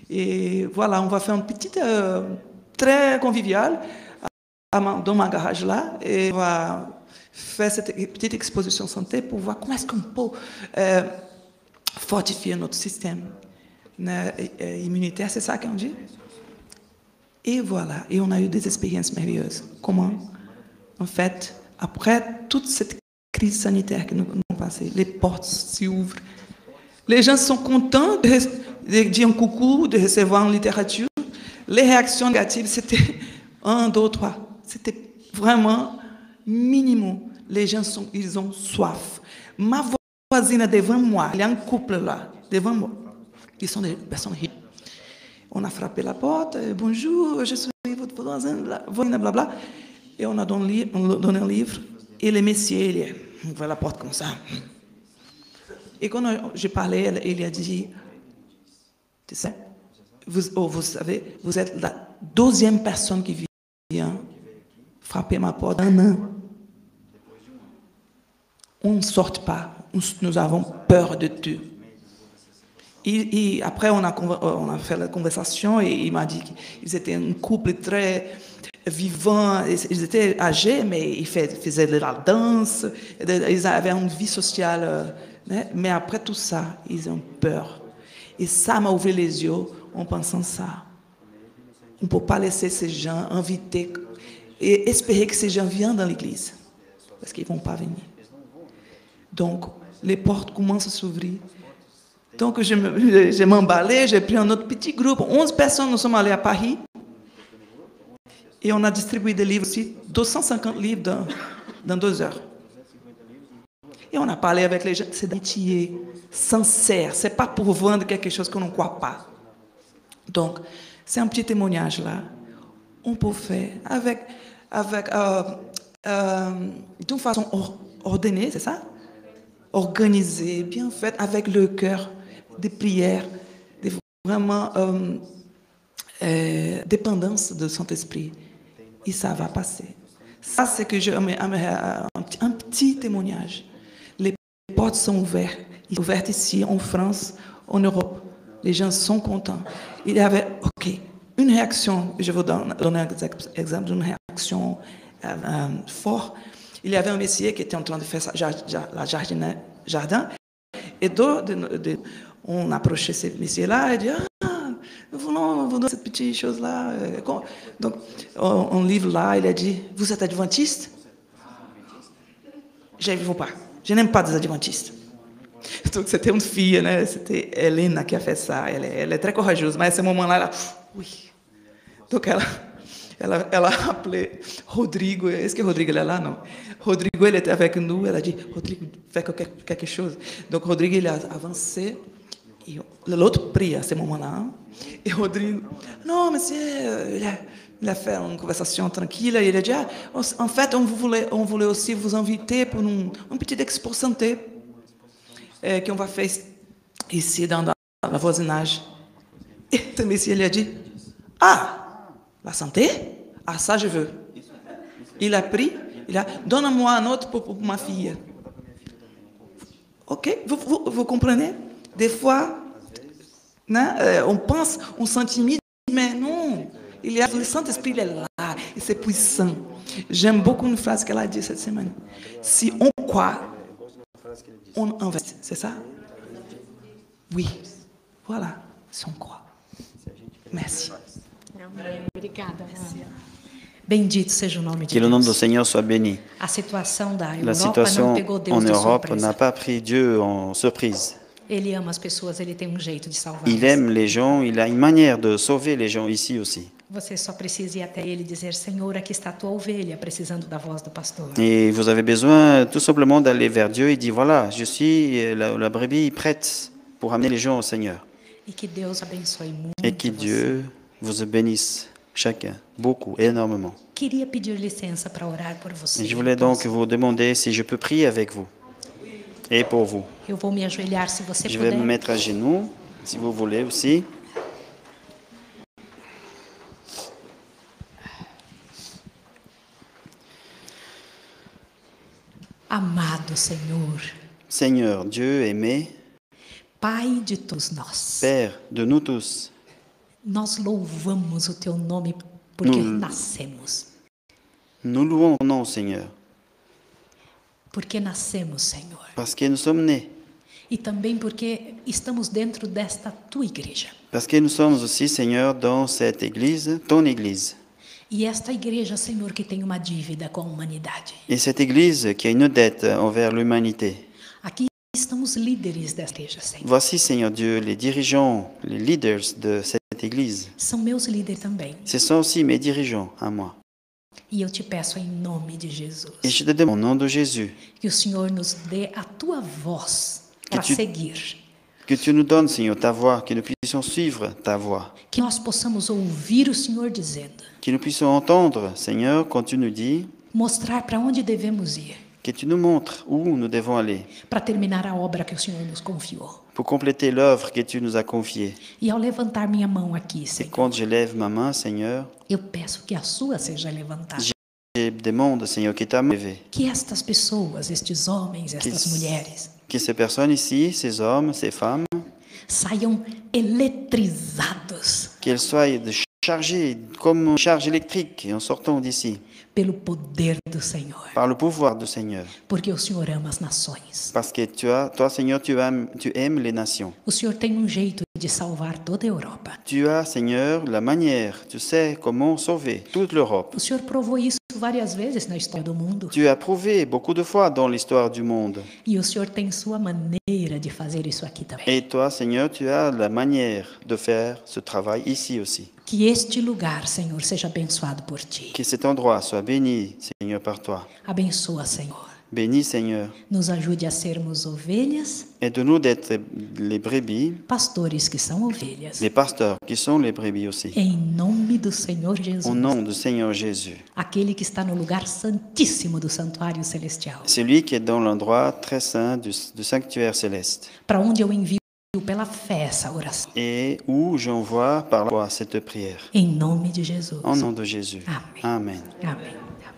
Et voilà, on va faire une petite, euh, très conviviale dans ma garage là, et on va faire cette petite exposition santé pour voir comment est-ce qu'on peut euh, fortifier notre système euh, immunitaire, c'est ça qu'on dit? Et voilà, et on a eu des expériences merveilleuses. Comment En fait, après toute cette crise sanitaire que nous avons passée, les portes s'ouvrent. Les gens sont contents de, dire un coucou, de recevoir une littérature. Les réactions négatives, c'était un, deux, trois. C'était vraiment minimum. Les gens sont, ils ont soif. Ma voisine devant moi, il y a un couple là, devant moi. Ils sont des personnes riches. On a frappé la porte, euh, bonjour, je suis votre voisin, bla- voisine, blabla. Et on a donné, un livre. Et le monsieur, il ouvert la porte comme ça. Et quand j'ai parlé, il a dit, tu sais, vous, oh, vous savez, vous êtes la deuxième personne qui vient frapper ma porte un an. On ne sort pas, nous, avons peur de tout. Et, après, on a, conver- on a fait la conversation et il m'a dit qu'ils étaient un couple très vivant. Ils étaient âgés, mais ils fais- faisaient de la danse. Ils avaient une vie sociale. euh? Mais après tout ça, ils ont peur. Et ça m'a ouvert les yeux en pensant ça. On ne peut pas laisser ces gens invités et espérer que ces gens viennent dans l'église. Parce qu'ils ne vont pas venir. Donc, les portes commencent à s'ouvrir. Donc, je je m'emballais, j'ai pris un autre petit groupe. 11 personnes, nous sommes allés à Paris. Et on a distribué des livres aussi, 250 livres dans, deux heures. Et on a parlé avec les gens. C'est d'amitié sincère. C'est pas pour vendre quelque chose qu'on ne croit pas. Donc, c'est un petit témoignage là. On peut faire avec, avec euh, euh, d'une façon or- ordonnée, c'est ça? Organisée, bien faite, avec le cœur, des prières, des vraiment euh, euh, dépendance de Saint-Esprit. Et ça va passer. Ça, c'est que je un, petit- témoignage. Les portes sont ouvertes, ouvertes ici, en France, en Europe. Les gens sont contents. Il y avait, OK, une réaction, je vais vous donner un ex- exemple d'une réaction euh, forte. Il y avait un monsieur qui était en train de faire sa la jardin, jardin et de- de- on approchait ce monsieur-là et dit Ah, nous voulons vous donner cette petite chose-là. Donc, on, livre là, il a dit Vous êtes adventiste Je ne pas. Je n'aime pas des adventistes. Donc, c'était une fille, né? C'était Helena qui a fait ça. Elle, elle est très courageuse, mas esse moment-là, ela, oui. Donc, ela, ela, ela a appelé Rodrigo. Est-ce que Rodrigo ele est là? Non. Rodrigo, ele était avec nous. Elle a dit Rodrigo, fais quelque chose. Donc, Rodrigo, il a avancé. Et l'autre prie à ce moment-là. Et Rodrigo, non, monsieur, il a, fait une conversation tranquille. Et il a dit ah, en fait, on voulait, aussi vous inviter pour une, une petite expo santé é, que on va faire ici dans, dans la voisinage. Et ce monsieur il a dit, ah, la santé? Ah, ça je veux. Il a pris, il a, donne-moi un autre pour, ma fille. Ok, vous comprenez? Des fois, né, euh, on pense, on s'intimide, mais non. Il y a, le Saint-Esprit il est là, et c'est puissant. J'aime beaucoup une phrase qu'elle a dit cette semaine. Si on croit, on investit, c'est ça? Oui. Voilà, si on croit. Merci. Bendito seja o nome de Que le nom du Seigneur soit béni. A situação da La Europa situation não pegou Deus en de Europe n'a pas pris Dieu en surprise. Ele ama as pessoas, ele tem um jeito de salvar. Il aime les gens, il a une manière de sauver les gens ici aussi. Você só precisa ir até ele e dizer: Senhor, aqui está a tua ovelha, precisando da voz do pastor. Et vous avez besoin tout simplement d'aller vers Dieu et dire voilà, je suis la, la brebis prête pour amener les gens au Seigneur. E que Deus abençoe muito. Et que Dieu vous bénisse chacun, beaucoup, énormément. Et je voulais donc vous demander si je peux prier avec vous et pour vous. Eu vou me ajoelhar se você Je vais puder. me mettre à genoux, si vous voulez aussi. Amado Senhor, Seigneur, Dieu aimé, Pai de todos nós, Père de nous tous, nós louvamos o teu nome porque Nous- nascemos. nous louons ton nom, Seigneur, Porque nascemos, Senhor. parce que nous sommes nés, E também porque estamos dentro desta tua igreja. parce que nous sommes aussi, Seigneur, dans cette église, ton église. E esta igreja, Senhor, que tem uma dívida com a humanidade. Et cette église qui a une dette envers l'humanité. Aqui estão os líderes desta igreja, Senhor. Voici, Seigneur Dieu, les dirigeants, les leaders de cette église. São meus líderes também. Ce sont aussi mes dirigeants à moi. E eu te peço em nome de Jesus. Et je te demande, au nom de Jésus, que o Senhor nos dê a tua voz para tu- seguir. que tu nous donnes, Seigneur, ta voix, que nous puissions suivre ta voix, Que nós possamos ouvir o Senhor dizendo, que nous puissions entendre, Seigneur, quand tu nous dis, mostrar para onde devemos ir, que tu nous montres où nous devons aller. Para terminar a obra que o Senhor nos confiou. pour compléter l'œuvre que tu nous as confiée. E ao levantar minha mão aqui, Et Senhor, quand je lève ma main, Seigneur, eu peço que a sua seja levantada. je demande, Seigneur, que ta levée, Que estas pessoas, estes homens, estas Que- mulheres, que ces personnes ici, ces hommes, ces femmes, saiam eletrizados qu'elles soient de- chargées comme une charge électrique en sortant d'ici, pelo poder do Senhor, par le pouvoir du Seigneur. porque o Senhor ama as nações. Parce que tu as, toi, Seigneur, tu aimes, tu aimes les nations. O Senhor tem um jeito de salvar toda a Europa. Tu as, Seigneur, la manière, tu sais comment sauver toute l'Europe. O Senhor provou isso várias vezes na história do mundo. Tu as prouvé beaucoup de fois dans l'histoire du monde. E o Senhor tem sua maneira de fazer isso aqui também. Et toi, Seigneur, tu as la manière de faire ce travail ici aussi. Que este lugar, Senhor, seja abençoado por ti. Que cet endroit soit béni, Seigneur, par toi. Abençoa, Senhor. Béni, Seigneur. Nos ajude a sermos ovelhas, Aide-nous d'être les brebis, pastores que são ovelhas. les pasteurs qui sont les brebis aussi. Em nome do Senhor Jesus. Au nom du Seigneur Jésus. Aquele que está no lugar santíssimo do santuário celestial. C'est lui qui est dans l'endroit très saint du, du sanctuaire céleste. Para onde eu envio pela fé essa oração. Et où j'envoie par la foi cette prière. Em nome de Jesus. Au nom de Jésus. Amém. Amen. Amém.